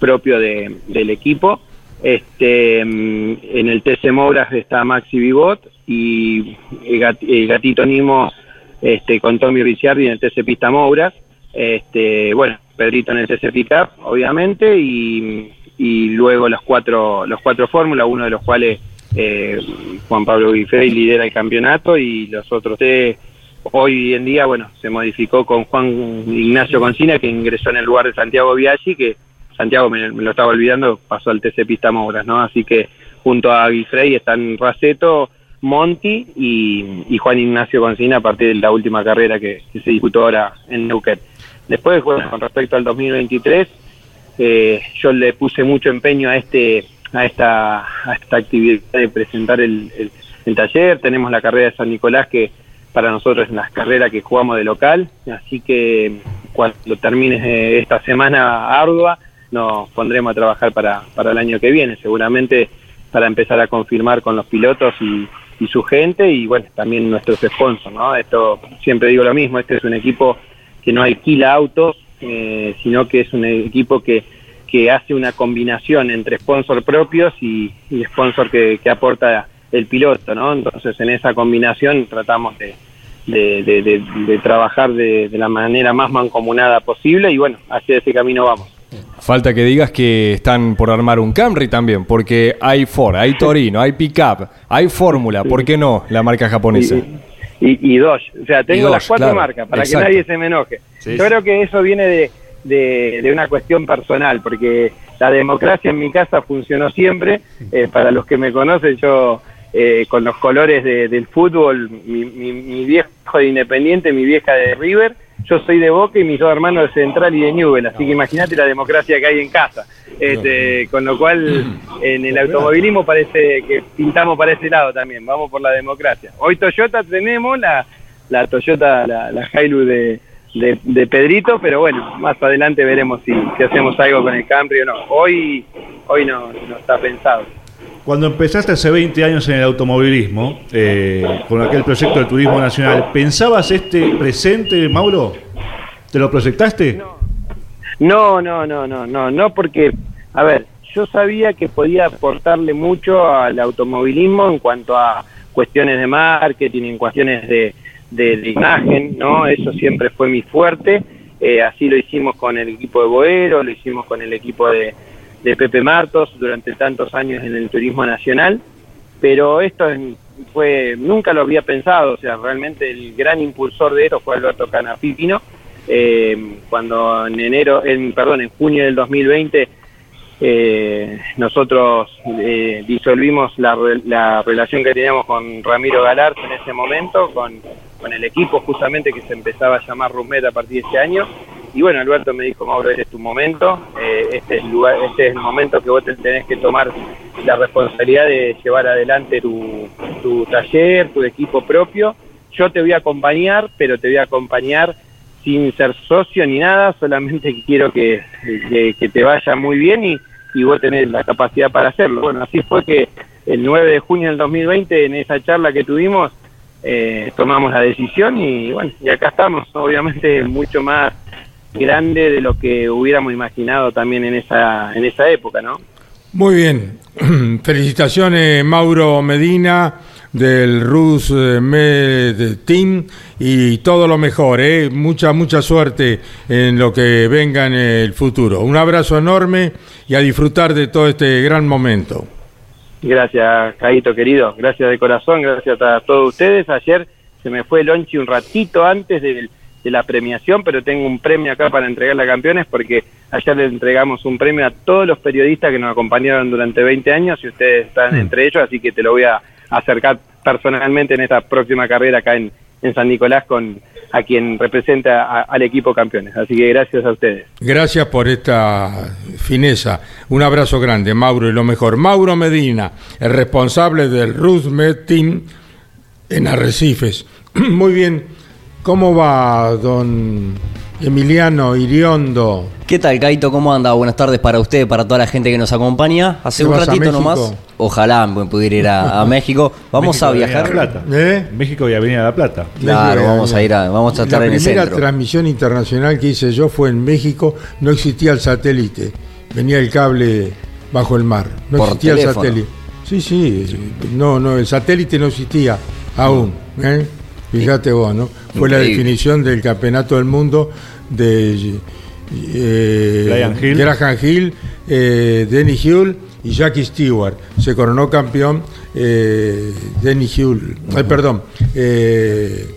propio de- del equipo. Este, mm, en el TC Mouras está Maxi Vivot y el, gat- el gatito Nimo este, con Tommy Ricciardi en el TC Pista Mouras. Este, bueno, Pedrito en el TC Pickup, obviamente, y, y luego los cuatro, los cuatro fórmulas, uno de los cuales eh, Juan Pablo Guifrey lidera el campeonato y los otros tres hoy en día, bueno, se modificó con Juan Ignacio Concina, que ingresó en el lugar de Santiago Biaggi, que Santiago me, lo estaba olvidando, pasó al TC Pista Mouras, ¿no? Así que junto a Guifrey están Raceto, Monti y, Juan Ignacio Concina a partir de la última carrera que, que se disputó ahora en Neuquén. Después, bueno, con respecto al 2023, eh, yo le puse mucho empeño a este a esta a esta actividad de presentar el, el- el taller tenemos la carrera de San Nicolás que para nosotros es la carrera que jugamos de local así que cuando termine eh, esta semana ardua nos pondremos a trabajar para, para el año que viene seguramente para empezar a confirmar con los pilotos y, y su gente y bueno también nuestros sponsors no esto siempre digo lo mismo este es un equipo que no alquila autos eh, sino que es un equipo que que hace una combinación entre sponsor propios y, y sponsor que, que aporta el piloto, ¿no? Entonces en esa combinación tratamos de, de, de- de- trabajar de la manera más mancomunada posible y bueno, hacia ese camino vamos. Falta que digas que están por armar un Camry también, porque hay Ford, hay Torino, hay Pickup, hay Fórmula, ¿por qué no? La marca japonesa. Y, y Dodge, o sea, tengo Y las cuatro claro, marcas para exacto. que nadie se me enoje. Sí, Yo sí. creo que eso viene de, de, de una cuestión personal, porque la democracia en mi casa funcionó siempre. Eh, para los que me conocen, yo eh, con los colores de- del fútbol, mi, mi- mi viejo de Independiente, mi vieja de River, yo soy de Boca y mis dos hermanos de Central y de Newell, así que imagínate la democracia que hay en casa. Este, con lo cual, en el automovilismo parece que pintamos para ese lado también, vamos por la democracia. Hoy Toyota tenemos la, la Toyota, la, la Hilux de, de, de Pedrito, pero bueno, más adelante veremos si, si hacemos algo con el Camry o no. Hoy, hoy no, no está pensado. Cuando empezaste hace 20 años en el automovilismo, eh, con aquel proyecto del turismo nacional, ¿pensabas este presente, Mauro? ¿Te lo proyectaste? No, no, no, no, no, no, porque, a ver, yo sabía que podía aportarle mucho al automovilismo en cuanto a cuestiones de marketing, en cuestiones de, de, de imagen, ¿no? Eso siempre fue mi fuerte. Eh, así lo hicimos con el equipo de Boero, lo hicimos con el equipo de, de Pepe Martos durante tantos años en el turismo nacional. Pero esto es- fue, nunca lo había pensado, o sea, realmente el gran impulsor de esto fue Alberto Canapino, eh, cuando en enero, en, perdón, en junio del 2020 eh, nosotros eh, disolvimos la, la relación que teníamos con Ramiro Galarza en ese momento, con, con el equipo justamente que se empezaba a llamar Rumet a partir de ese año, y bueno, Alberto me dijo, Mauro, este es tu momento, eh, este, es el lugar, este es el momento que vos te tenés que tomar la responsabilidad de llevar adelante tu, tu taller, tu equipo propio. Yo te voy a acompañar, pero te voy a acompañar sin ser socio ni nada, solamente quiero que, que, que te vaya muy bien y, y vos tenés la capacidad para hacerlo. Bueno, así fue que el 9 de junio del 2020, en esa charla que tuvimos, eh, tomamos la decisión y bueno, y acá estamos, obviamente mucho más grande de lo que hubiéramos imaginado también en esa, en esa época, ¿no? Muy bien. Felicitaciones, Mauro Medina, del Rus eh, Med Team, y todo lo mejor, ¿eh? Mucha, mucha suerte en lo que venga en el futuro. Un abrazo enorme y a disfrutar de todo este gran momento. Gracias, Caito querido. Gracias de corazón, gracias a todos ustedes. Ayer se me fue el lonchi un ratito antes del- de, la premiación, pero tengo un premio acá para entregarle a campeones porque ayer le entregamos un premio a todos los periodistas que nos acompañaron durante 20 años y ustedes están entre ellos, así que te lo voy a acercar personalmente en esta próxima carrera acá en, en San Nicolás con a quien representa a- al equipo campeones. Así que gracias a ustedes. Gracias por esta fineza. Un abrazo grande, Mauro, y lo mejor. Mauro Medina, el responsable del Ruth Med Team en Arrecifes. Muy bien. ¿Cómo va, don Emiliano Iriondo? ¿Qué tal, Caito? ¿Cómo anda? Buenas tardes para usted, para toda la gente que nos acompaña. Hace ¿Te un ratito nomás, ojalá me pudiera ir a, a México. Vamos México a viajar. La Plata. ¿Eh? México y Avenida La Plata. Claro, vamos a ir a, vamos a estar La en el primera centro. transmisión internacional que hice yo fue en México, no existía el satélite, venía el cable bajo el mar, no Por existía teléfono. el satélite. Sí, sí, no, no, el satélite no existía aún. ¿eh? Fíjate vos, ¿no? Fue la definición del campeonato del mundo de eh, Hill. Graham Hill, eh, Denny Hull y Jackie Stewart. Se coronó campeón eh, Denny Hull, ay, perdón, eh,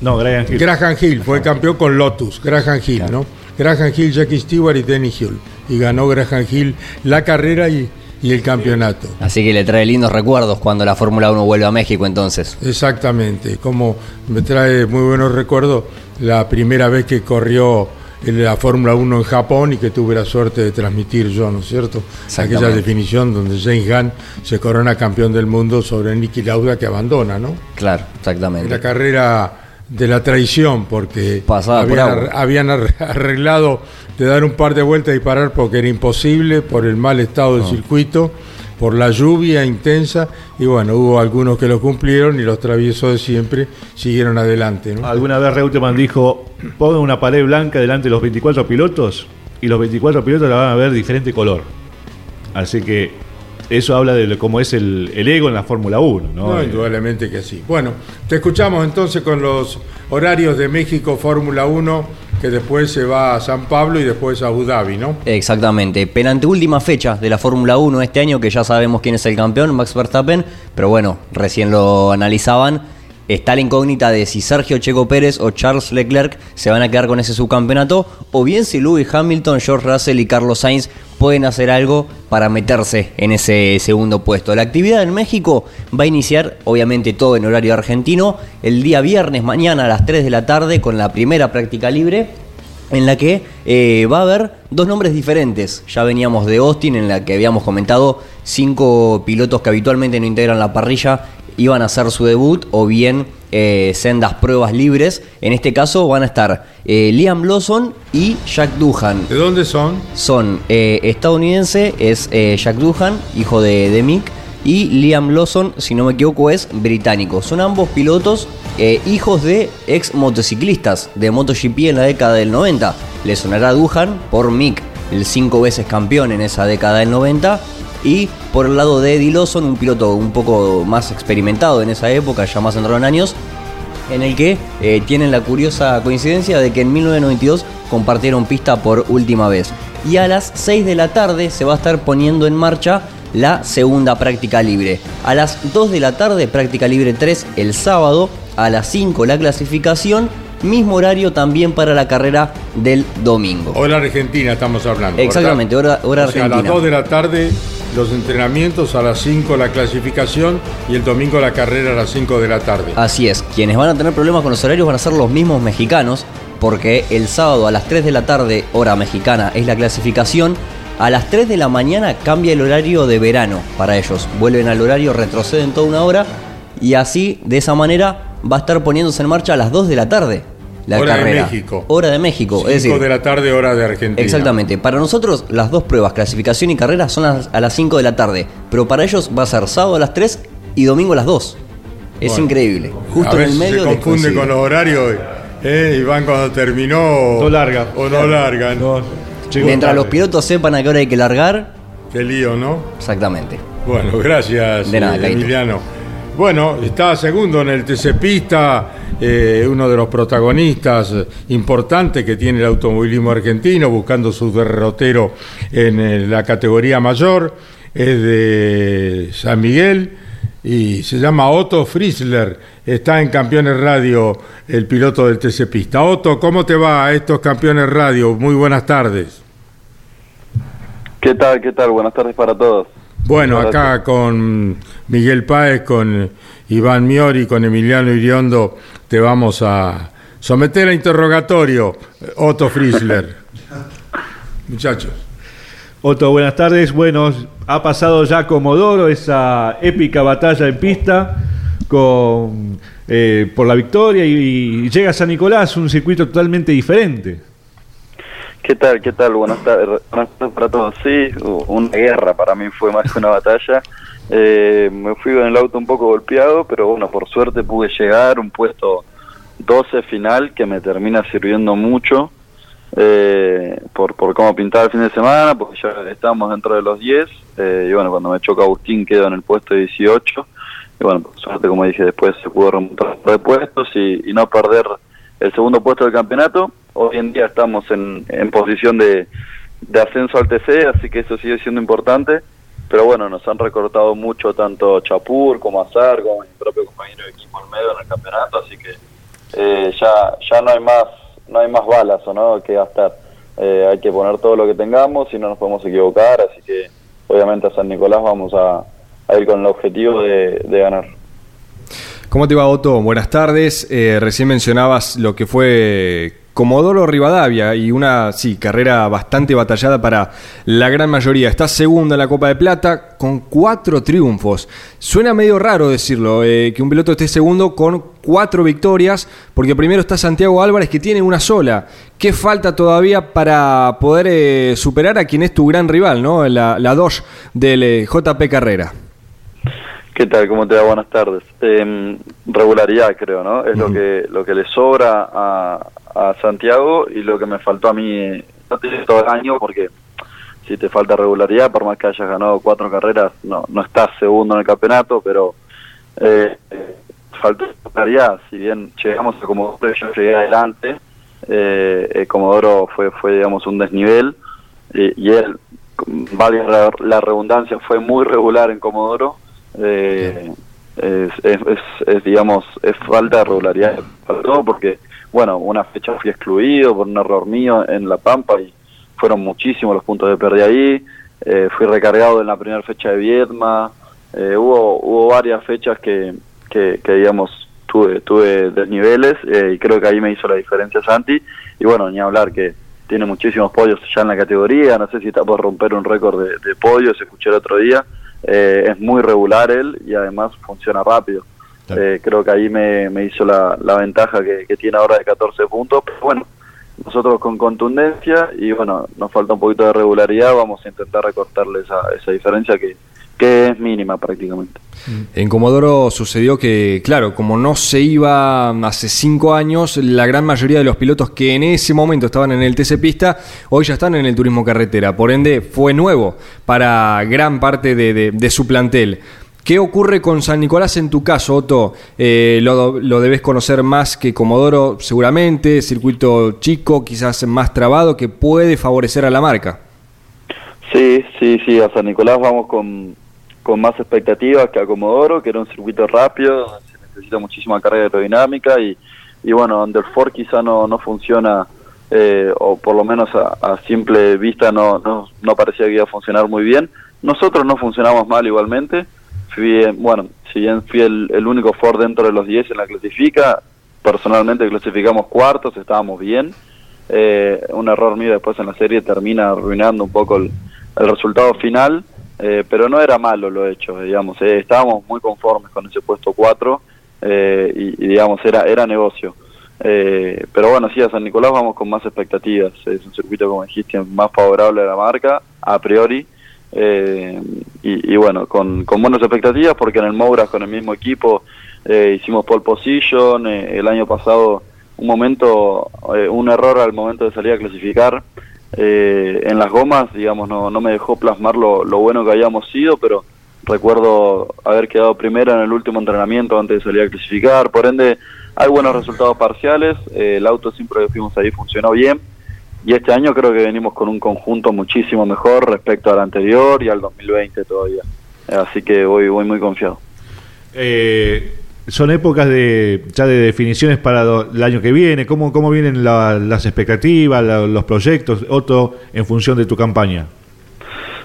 No, Graham Hill. Graham Hill fue campeón con Lotus, Graham Hill, ¿no? Graham Hill, Jackie Stewart y Denny Hill. Y ganó Graham Hill la carrera y, y el campeonato. Así que le trae lindos recuerdos cuando la Fórmula 1 vuelve a México entonces. Exactamente, como me trae muy buenos recuerdos la primera vez que corrió en la Fórmula 1 en Japón y que tuve la suerte de transmitir yo, ¿no es cierto? Aquella definición donde James Gunn se corona campeón del mundo sobre Nicky Lauda que abandona, ¿no? Claro, exactamente. la carrera de la traición, porque Pasada habían, arreglado de dar un par de vueltas y parar porque era imposible por el mal estado del circuito, por la lluvia intensa, y bueno, hubo algunos que lo cumplieron y los traviesos de siempre siguieron adelante. ¿no? Alguna vez Reutemann dijo, pongan una pared blanca delante de los 24 pilotos y los 24 pilotos la van a ver diferente color. Así que eso habla de cómo es el, el ego en la Fórmula 1. ¿no? No, Eh, indudablemente que sí. Bueno, te escuchamos entonces con los horarios de México Fórmula 1, que después se va a San Pablo y después a Abu Dhabi, ¿no? Exactamente. Penanteúltima fecha de la Fórmula 1 este año, que ya sabemos quién es el campeón, Max Verstappen, pero bueno, recién lo analizaban. Está la incógnita de si Sergio Checo Pérez o Charles Leclerc se van a quedar con ese subcampeonato, o bien si Lewis Hamilton, George Russell y Carlos Sainz pueden hacer algo para meterse en ese segundo puesto. La actividad en México va a iniciar, obviamente todo en horario argentino, el día viernes mañana a las 3 de la tarde con la primera práctica libre en la que eh, va a haber dos nombres diferentes. Ya veníamos de Austin, en la que habíamos comentado cinco pilotos que habitualmente no integran la parrilla iban a hacer su debut o bien eh, sendas pruebas libres. En este caso van a estar eh, Liam Lawson y Jack Doohan. ¿De dónde son? Son eh, estadounidense, es Jack Doohan, hijo de, de Mick, y Liam Lawson, si no me equivoco, es británico. Son ambos pilotos hijos de ex motociclistas de MotoGP en la década del 90. Le sonará Doohan por Mick, el cinco veces campeón en esa década del 90. Y por el lado de Eddie Lawson, un piloto un poco más experimentado en esa época, ya más entrado en años, en el que eh, tienen la curiosa coincidencia de que en 1992 compartieron pista por última vez. Y a las 6 de la tarde se va a estar poniendo en marcha la segunda práctica libre. A las 2 de la tarde práctica libre 3 el sábado, a las 5 la clasificación, mismo horario también para la carrera del domingo. Hora Argentina estamos hablando. ¿verdad? Exactamente, hora, hora O sea, a argentina. las 2 de la tarde los entrenamientos, a las 5 la clasificación y el domingo la carrera a las 5 de la tarde. Así es, quienes van a tener problemas con los horarios van a ser los mismos mexicanos, porque el sábado a las 3 de la tarde, hora mexicana, es la clasificación. A las 3 de la mañana cambia el horario de verano para ellos. Vuelven al horario, retroceden toda una hora y así, de esa manera, va a estar poniéndose en marcha a las 2 de la tarde la Hora de. México. Hora de México. es 5 decir, de la tarde, hora de Argentina. Exactamente. Para nosotros las dos pruebas, clasificación y carrera, son las- a las 5 de la tarde. Pero para ellos va a ser sábado a las 3 y domingo a las 2. Es Bueno. increíble. Justo a en el medio se confunde con los horarios eh, y van cuando terminó. No larga. O no largan. Llegó Mientras tarde. los pilotos sepan a qué hora hay que largar. Qué lío, ¿no? Exactamente. Bueno, gracias, De nada, eh. Emiliano. Bueno, está segundo en el TC Pista, eh, uno de los protagonistas importantes que tiene el automovilismo argentino, buscando su derrotero en eh, la categoría mayor, es de San Miguel y se llama Otto Friesler, está en Campeones Radio, el piloto del TC Pista. Otto, ¿cómo te va a estos Campeones Radio? Muy buenas tardes. ¿Qué tal? ¿Qué tal? Buenas tardes para todos. Bueno, acá con Miguel Páez, con Iván Miori, con Emiliano Iriondo, te vamos a someter a interrogatorio, eh, Otto Friesler. Muchachos. Otto, buenas tardes. Bueno, ha pasado ya Comodoro esa épica batalla en pista con, eh, por la victoria y, y llega a San Nicolás, un circuito totalmente diferente. ¿Qué tal? ¿Qué tal? Buenas tardes, buenas tardes para todos. Sí, una guerra para mí fue más que una batalla. Eh, me fui con el auto un poco golpeado, pero bueno, por suerte pude llegar, un puesto 12 final que me termina sirviendo mucho eh, por, por cómo pintaba el fin de semana, porque ya estábamos dentro de los 10 eh, y bueno, cuando me choca Agustín quedo en el puesto 18 y bueno, por suerte como dije después se pudo remontar de puestos y no perder el segundo puesto del campeonato. Hoy en día estamos en, en posición de, de ascenso al TC, así que eso sigue siendo importante. Pero bueno, nos han recortado mucho tanto Chapur como Azar, como mi propio compañero de equipo Olmedo en el campeonato, así que eh, ya ya no hay más no hay más balas o no que gastar. Eh, hay que poner todo lo que tengamos y no nos podemos equivocar, así que obviamente a San Nicolás vamos a, ir con el objetivo de, de ganar. ¿Cómo te va, Otto? Buenas tardes. Eh, recién mencionabas lo que fue Comodoro Rivadavia y una, sí, carrera bastante batallada para la gran mayoría. Estás segunda en la Copa de Plata con cuatro triunfos. Suena medio raro decirlo, eh, que un piloto esté segundo con cuatro victorias, porque primero está Santiago Álvarez que tiene una sola. ¿Qué falta todavía para poder eh, superar a quien es tu gran rival, ¿no? La, la Dodge del eh, JP Carrera. ¿Qué tal? ¿Cómo te va? Buenas tardes. Em, regularidad, creo, ¿no? Es lo que lo que le sobra a, a Santiago y lo que me faltó a mí. eh, No te digo todo el año porque si te falta regularidad, por más que hayas ganado cuatro carreras, no no estás segundo en el campeonato, pero eh, eh, falta regularidad. Si bien llegamos a Comodoro, yo llegué adelante, eh, eh, Comodoro fue, fue, digamos, un desnivel y, y él, valga la redundancia, fue muy regular en Comodoro. Eh, es, digamos, es falta de regularidad, faltó porque, bueno, una fecha fui excluido por un error mío en La Pampa y fueron muchísimos los puntos de pérdida ahí, eh, fui recargado en la primera fecha de Viedma, eh, hubo, hubo varias fechas que, que, que, digamos, tuve, tuve desniveles eh, y creo que ahí me hizo la diferencia Santi, y bueno, ni hablar que tiene muchísimos podios ya en la categoría, no sé si está por romper un récord de, de podios, escuché el otro día, eh, es muy regular él y además funciona rápido. Eh, creo que ahí me, me hizo la, la ventaja que, que tiene ahora de 14 puntos, pero bueno, nosotros con contundencia y bueno, nos falta un poquito de regularidad, vamos a intentar recortarle esa, esa diferencia que, que es mínima prácticamente. En Comodoro sucedió que, claro, como no se iba hace cinco años, la gran mayoría de los pilotos que en ese momento estaban en el TC Pista, hoy ya están en el turismo carretera. Por ende, fue nuevo para gran parte de, de- de su plantel. ¿Qué ocurre con San Nicolás en tu caso, Otto? Eh, lo, lo debes conocer más que Comodoro, seguramente, circuito chico, quizás más trabado, que puede favorecer a la marca. Sí, sí, sí, a San Nicolás vamos con, con más expectativas que a Comodoro, que era un circuito rápido, se necesita muchísima carga aerodinámica y, y bueno, donde el Ford quizá no, no funciona, eh, o por lo menos a, a simple vista no, no, no parecía que iba a funcionar muy bien. Nosotros no funcionamos mal igualmente, fui, eh, bueno, si bien fui el, el único Ford dentro de los 10 en la clasifica, personalmente clasificamos cuartos, estábamos bien. Eh, un error mío después en la serie termina arruinando un poco el, el resultado final, eh, pero no era malo lo hecho, digamos, eh, estábamos muy conformes con ese puesto 4 eh, y, digamos, era, era negocio. Eh, pero bueno, sí, a San Nicolás vamos con más expectativas, es un circuito, como dijiste, más favorable a la marca, a priori, eh, y, y, bueno, con, con buenas expectativas porque en el Mouras con el mismo equipo eh, hicimos pole position, el año pasado un momento, un error al momento de salir a clasificar eh, en las gomas, digamos, no, no me dejó plasmar lo, lo bueno que habíamos sido, pero recuerdo haber quedado primero en el último entrenamiento antes de salir a clasificar, por ende hay buenos resultados parciales, eh, el auto siempre que fuimos ahí funcionó bien. Y este año creo que venimos con un conjunto muchísimo mejor respecto al anterior y al 2020 todavía, así que voy, voy muy confiado. Eh, son épocas de ya de definiciones para do, el año que viene. ¿Cómo, cómo vienen la, las expectativas, la, los proyectos, Otto, en función de tu campaña?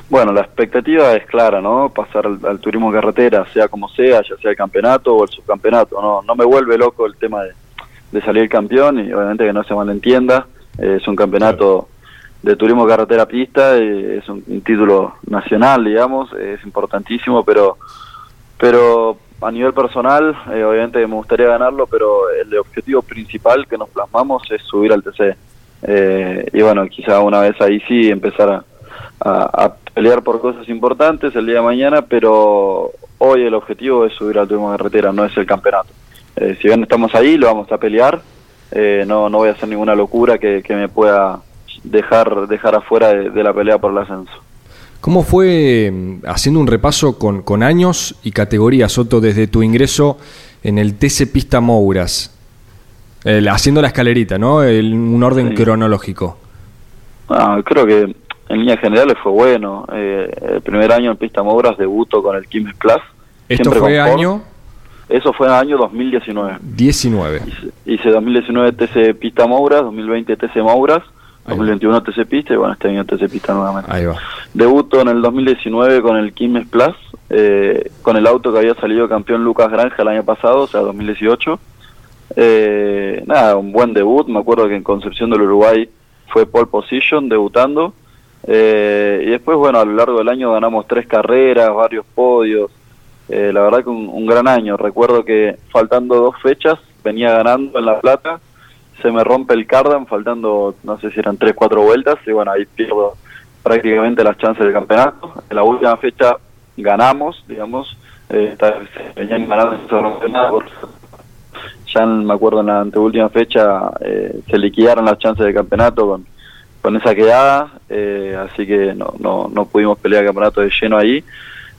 Bueno, la expectativa es clara, ¿no? Pasar al, al, turismo carretera, sea como sea, ya sea el campeonato o el subcampeonato. No, no me vuelve loco el tema de, de salir campeón y obviamente que no se malentienda. Eh, es un campeonato de turismo carretera pista, eh, es un, un, título nacional, digamos, es importantísimo, pero pero a nivel personal, eh, obviamente me gustaría ganarlo, pero el objetivo principal que nos plasmamos es subir al TC. Eh, y bueno, quizá una vez ahí sí empezar a, pelear por cosas importantes el día de mañana, pero hoy el objetivo es subir al turismo carretera, no es el campeonato. Eh, si bien estamos ahí, lo vamos a pelear. Eh, no, no voy a hacer ninguna locura que, me pueda dejar, dejar afuera de la pelea por el ascenso. ¿Cómo fue, mm, haciendo un repaso con, con años y categorías, Soto, desde tu ingreso en el TC Pista Mouras? El, haciendo la escalerita, ¿no? El, un orden sí. cronológico. Ah, creo que en líneas generales fue bueno. Eh, el primer año en Pista Mouras debuto con el Quilmes Plus. ¿Esto fue año? Eso fue en el año 2019. 19. Hice, hice 2019 TC Pista Mouras, 2020 TC Mouras 2021 TC Pista y bueno, este año TC Pista nuevamente. Ahí va. Debuto en el 2019 con el Quilmes Plus, eh, con el auto que había salido campeón Lucas Granja el año pasado, o sea, 2018. Eh, nada, un buen debut, me acuerdo que en Concepción del Uruguay fue pole position, debutando. Eh, y después, bueno, a lo largo del año ganamos tres carreras, varios podios. Eh, la verdad que un, un gran año. Recuerdo que faltando dos fechas venía ganando en La Plata se me rompe el cardan faltando, no sé si eran 3, 4 vueltas, y bueno, ahí pierdo prácticamente las chances del campeonato. En la última fecha ganamos, digamos, eh, ya me acuerdo en la anteúltima fecha eh, se liquidaron las chances del campeonato con, con esa quedada, eh, así que no, no, no pudimos pelear el campeonato de lleno ahí.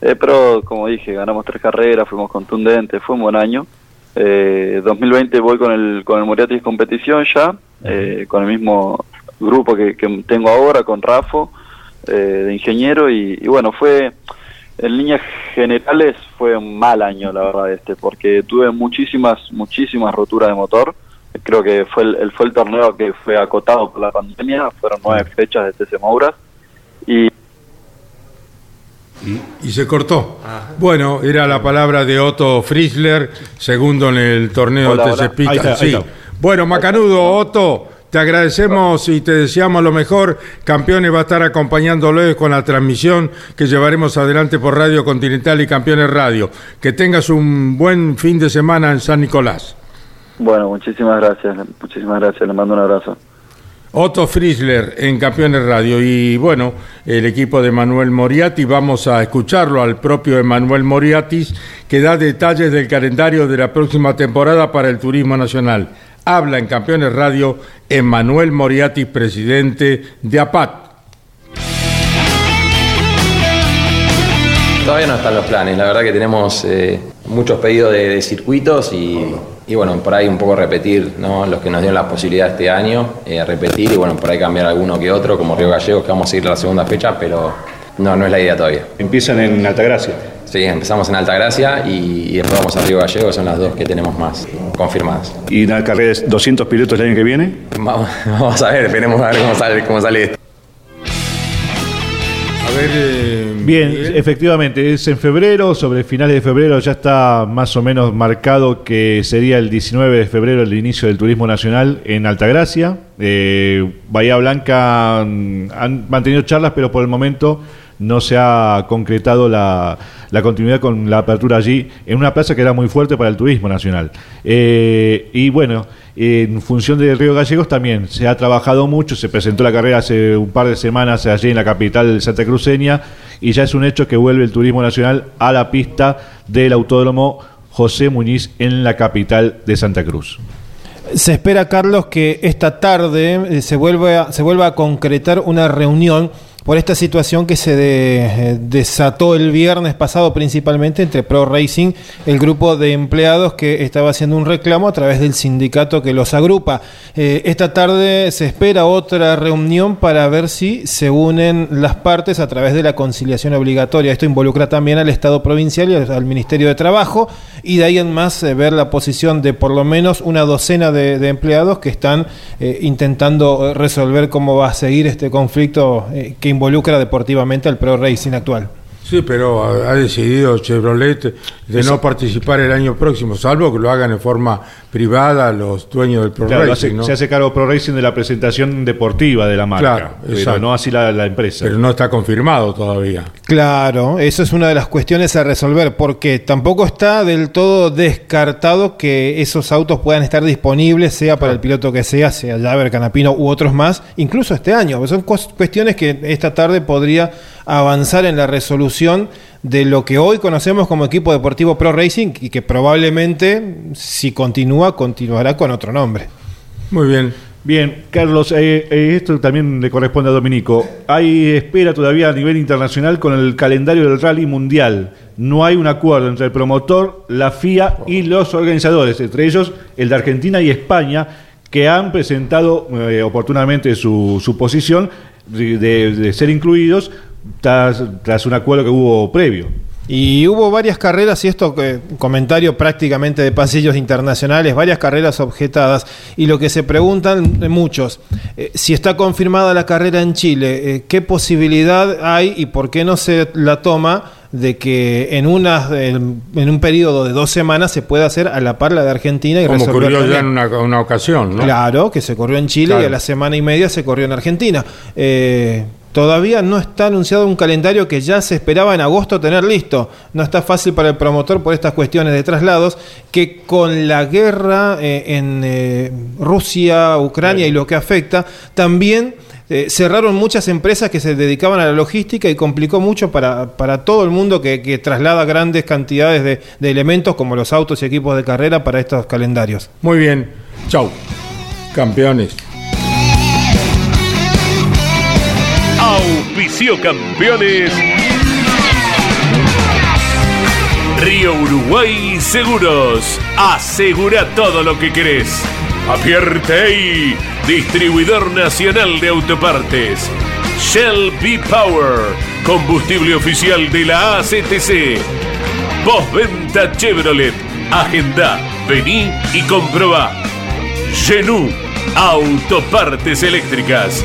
Eh, pero como dije, ganamos tres carreras, fuimos contundentes, fue un buen año. Eh, 2020 voy con el con el Moriatis competición ya, eh, con el mismo grupo que, que tengo ahora, con Rafo, eh, de ingeniero, y, y, bueno, fue, en líneas generales fue un mal año, la verdad, este, porque tuve muchísimas, muchísimas roturas de motor. Creo que fue el, fue el torneo que fue acotado por la pandemia, fueron nueve fechas de TC Mouras, y y, y, se cortó. Ajá. Bueno, era la palabra de Otto Friesler, segundo en el torneo hola, de TC Sí. Bueno, Macanudo, Otto, te agradecemos y te deseamos lo mejor. Campeones va a estar acompañándoles con la transmisión que llevaremos adelante por Radio Continental y Campeones Radio. Que tengas un buen fin de semana en San Nicolás. Bueno, muchísimas gracias. Muchísimas gracias. Le mando un abrazo. Otto Friesler en Campeones Radio y bueno, el equipo de Manuel Moriati, vamos a escucharlo al propio Emanuel Moriatis que da detalles del calendario de la próxima temporada para el Turismo Nacional. Habla en Campeones Radio Emanuel Moriatis, presidente de APAT. Todavía no están los planes, la verdad que tenemos eh, muchos pedidos de, de circuitos y y bueno, por ahí un poco repetir ¿no? los que nos dieron la posibilidad este año, eh, repetir y bueno, por ahí cambiar alguno que otro, como Río Gallegos, que vamos a seguir la segunda fecha, pero no, no es la idea todavía. ¿Empiezan en Altagracia? Sí, empezamos en Altagracia y, y después vamos a Río Gallegos, son las dos que tenemos más confirmadas. ¿Y la carrera es 200 pilotos el año que viene? Vamos, vamos a ver, esperemos a ver cómo sale, cómo sale esto. A ver. eh, Bien, Miguel. efectivamente, es en febrero, sobre finales de febrero ya está más o menos marcado que sería el 19 de febrero el inicio del turismo nacional en Altagracia. Eh, Bahía Blanca mm, han mantenido charlas, pero por el momento no se ha concretado la, la continuidad con la apertura allí en una plaza que era muy fuerte para el turismo nacional. Eh, y bueno, en función de Río Gallegos también se ha trabajado mucho, se presentó la carrera hace un par de semanas allí en la capital santacruceña y ya es un hecho que vuelve el turismo nacional a la pista del autódromo José Muñiz en la capital de Santa Cruz. Se espera, Carlos, que esta tarde eh, se vuelva, se vuelva a concretar una reunión por esta situación que se eh, desató el viernes pasado principalmente entre Pro Racing, el grupo de empleados que estaba haciendo un reclamo a través del sindicato que los agrupa. Eh, esta tarde se espera otra reunión para ver si se unen las partes a través de la conciliación obligatoria. Esto involucra también al Estado provincial y al Ministerio de Trabajo y de ahí en más eh, ver la posición de por lo menos una docena de, empleados que están intentando resolver cómo va a seguir este conflicto que involucra deportivamente al Pro Racing actual. Sí, pero ha, decidido Chevrolet de no participar el año próximo, salvo que lo hagan en forma privada los dueños del Pro Claro, Racing, hace- ¿no? Se hace cargo Pro Racing de la presentación deportiva de la marca, Claro, pero exacto. no así la, la empresa. Pero no está confirmado todavía. Claro, eso es una de las cuestiones a resolver, porque tampoco está del todo descartado que esos autos puedan estar disponibles, sea para el piloto que sea, sea Javer, Canapino u otros más, incluso este año. Son cues- cuestiones que esta tarde podría avanzar en la resolución de lo que hoy conocemos como equipo deportivo Pro Racing y que probablemente, si continúa, continuará con otro nombre. Muy bien. Bien, Carlos, eh, eh, esto también le corresponde a Dominico. Hay espera todavía a nivel internacional con el calendario del rally mundial. No hay un acuerdo entre el promotor, la FIA y los organizadores, entre ellos el de Argentina y España, que han presentado eh, oportunamente su, su posición de, de- de ser incluidos tras, tras un acuerdo que hubo previo. Y hubo varias carreras, y esto que comentario prácticamente de pasillos internacionales, varias carreras objetadas. Y lo que se preguntan eh, muchos, eh, si está confirmada la carrera en Chile, eh, ¿qué posibilidad hay y por qué no se la toma de que en, una, en, en un periodo de dos semanas se pueda hacer a la par la de Argentina y Como resolver ocurrió ya en una, una ocasión, ¿no? Claro, que se corrió en Chile Claro. y a la semana y media se corrió en Argentina. Eh, todavía no está anunciado un calendario que ya se esperaba en agosto tener listo. No está fácil para el promotor por estas cuestiones de traslados, que con la guerra eh, en eh, Rusia, Ucrania y lo que afecta, también... eh, cerraron muchas empresas que se dedicaban a la logística y complicó mucho para, para todo el mundo que, que traslada grandes cantidades de, de elementos como los autos y equipos de carrera para estos calendarios. Muy bien. Chau. Campeones. Auspicio campeones. Río Uruguay Seguros. Asegura todo lo que querés. Apierte distribuidor nacional de autopartes. Shell B Power, combustible oficial de la ACTC. Postventa Chevrolet. Agenda, vení y comprobá. Genú, autopartes eléctricas.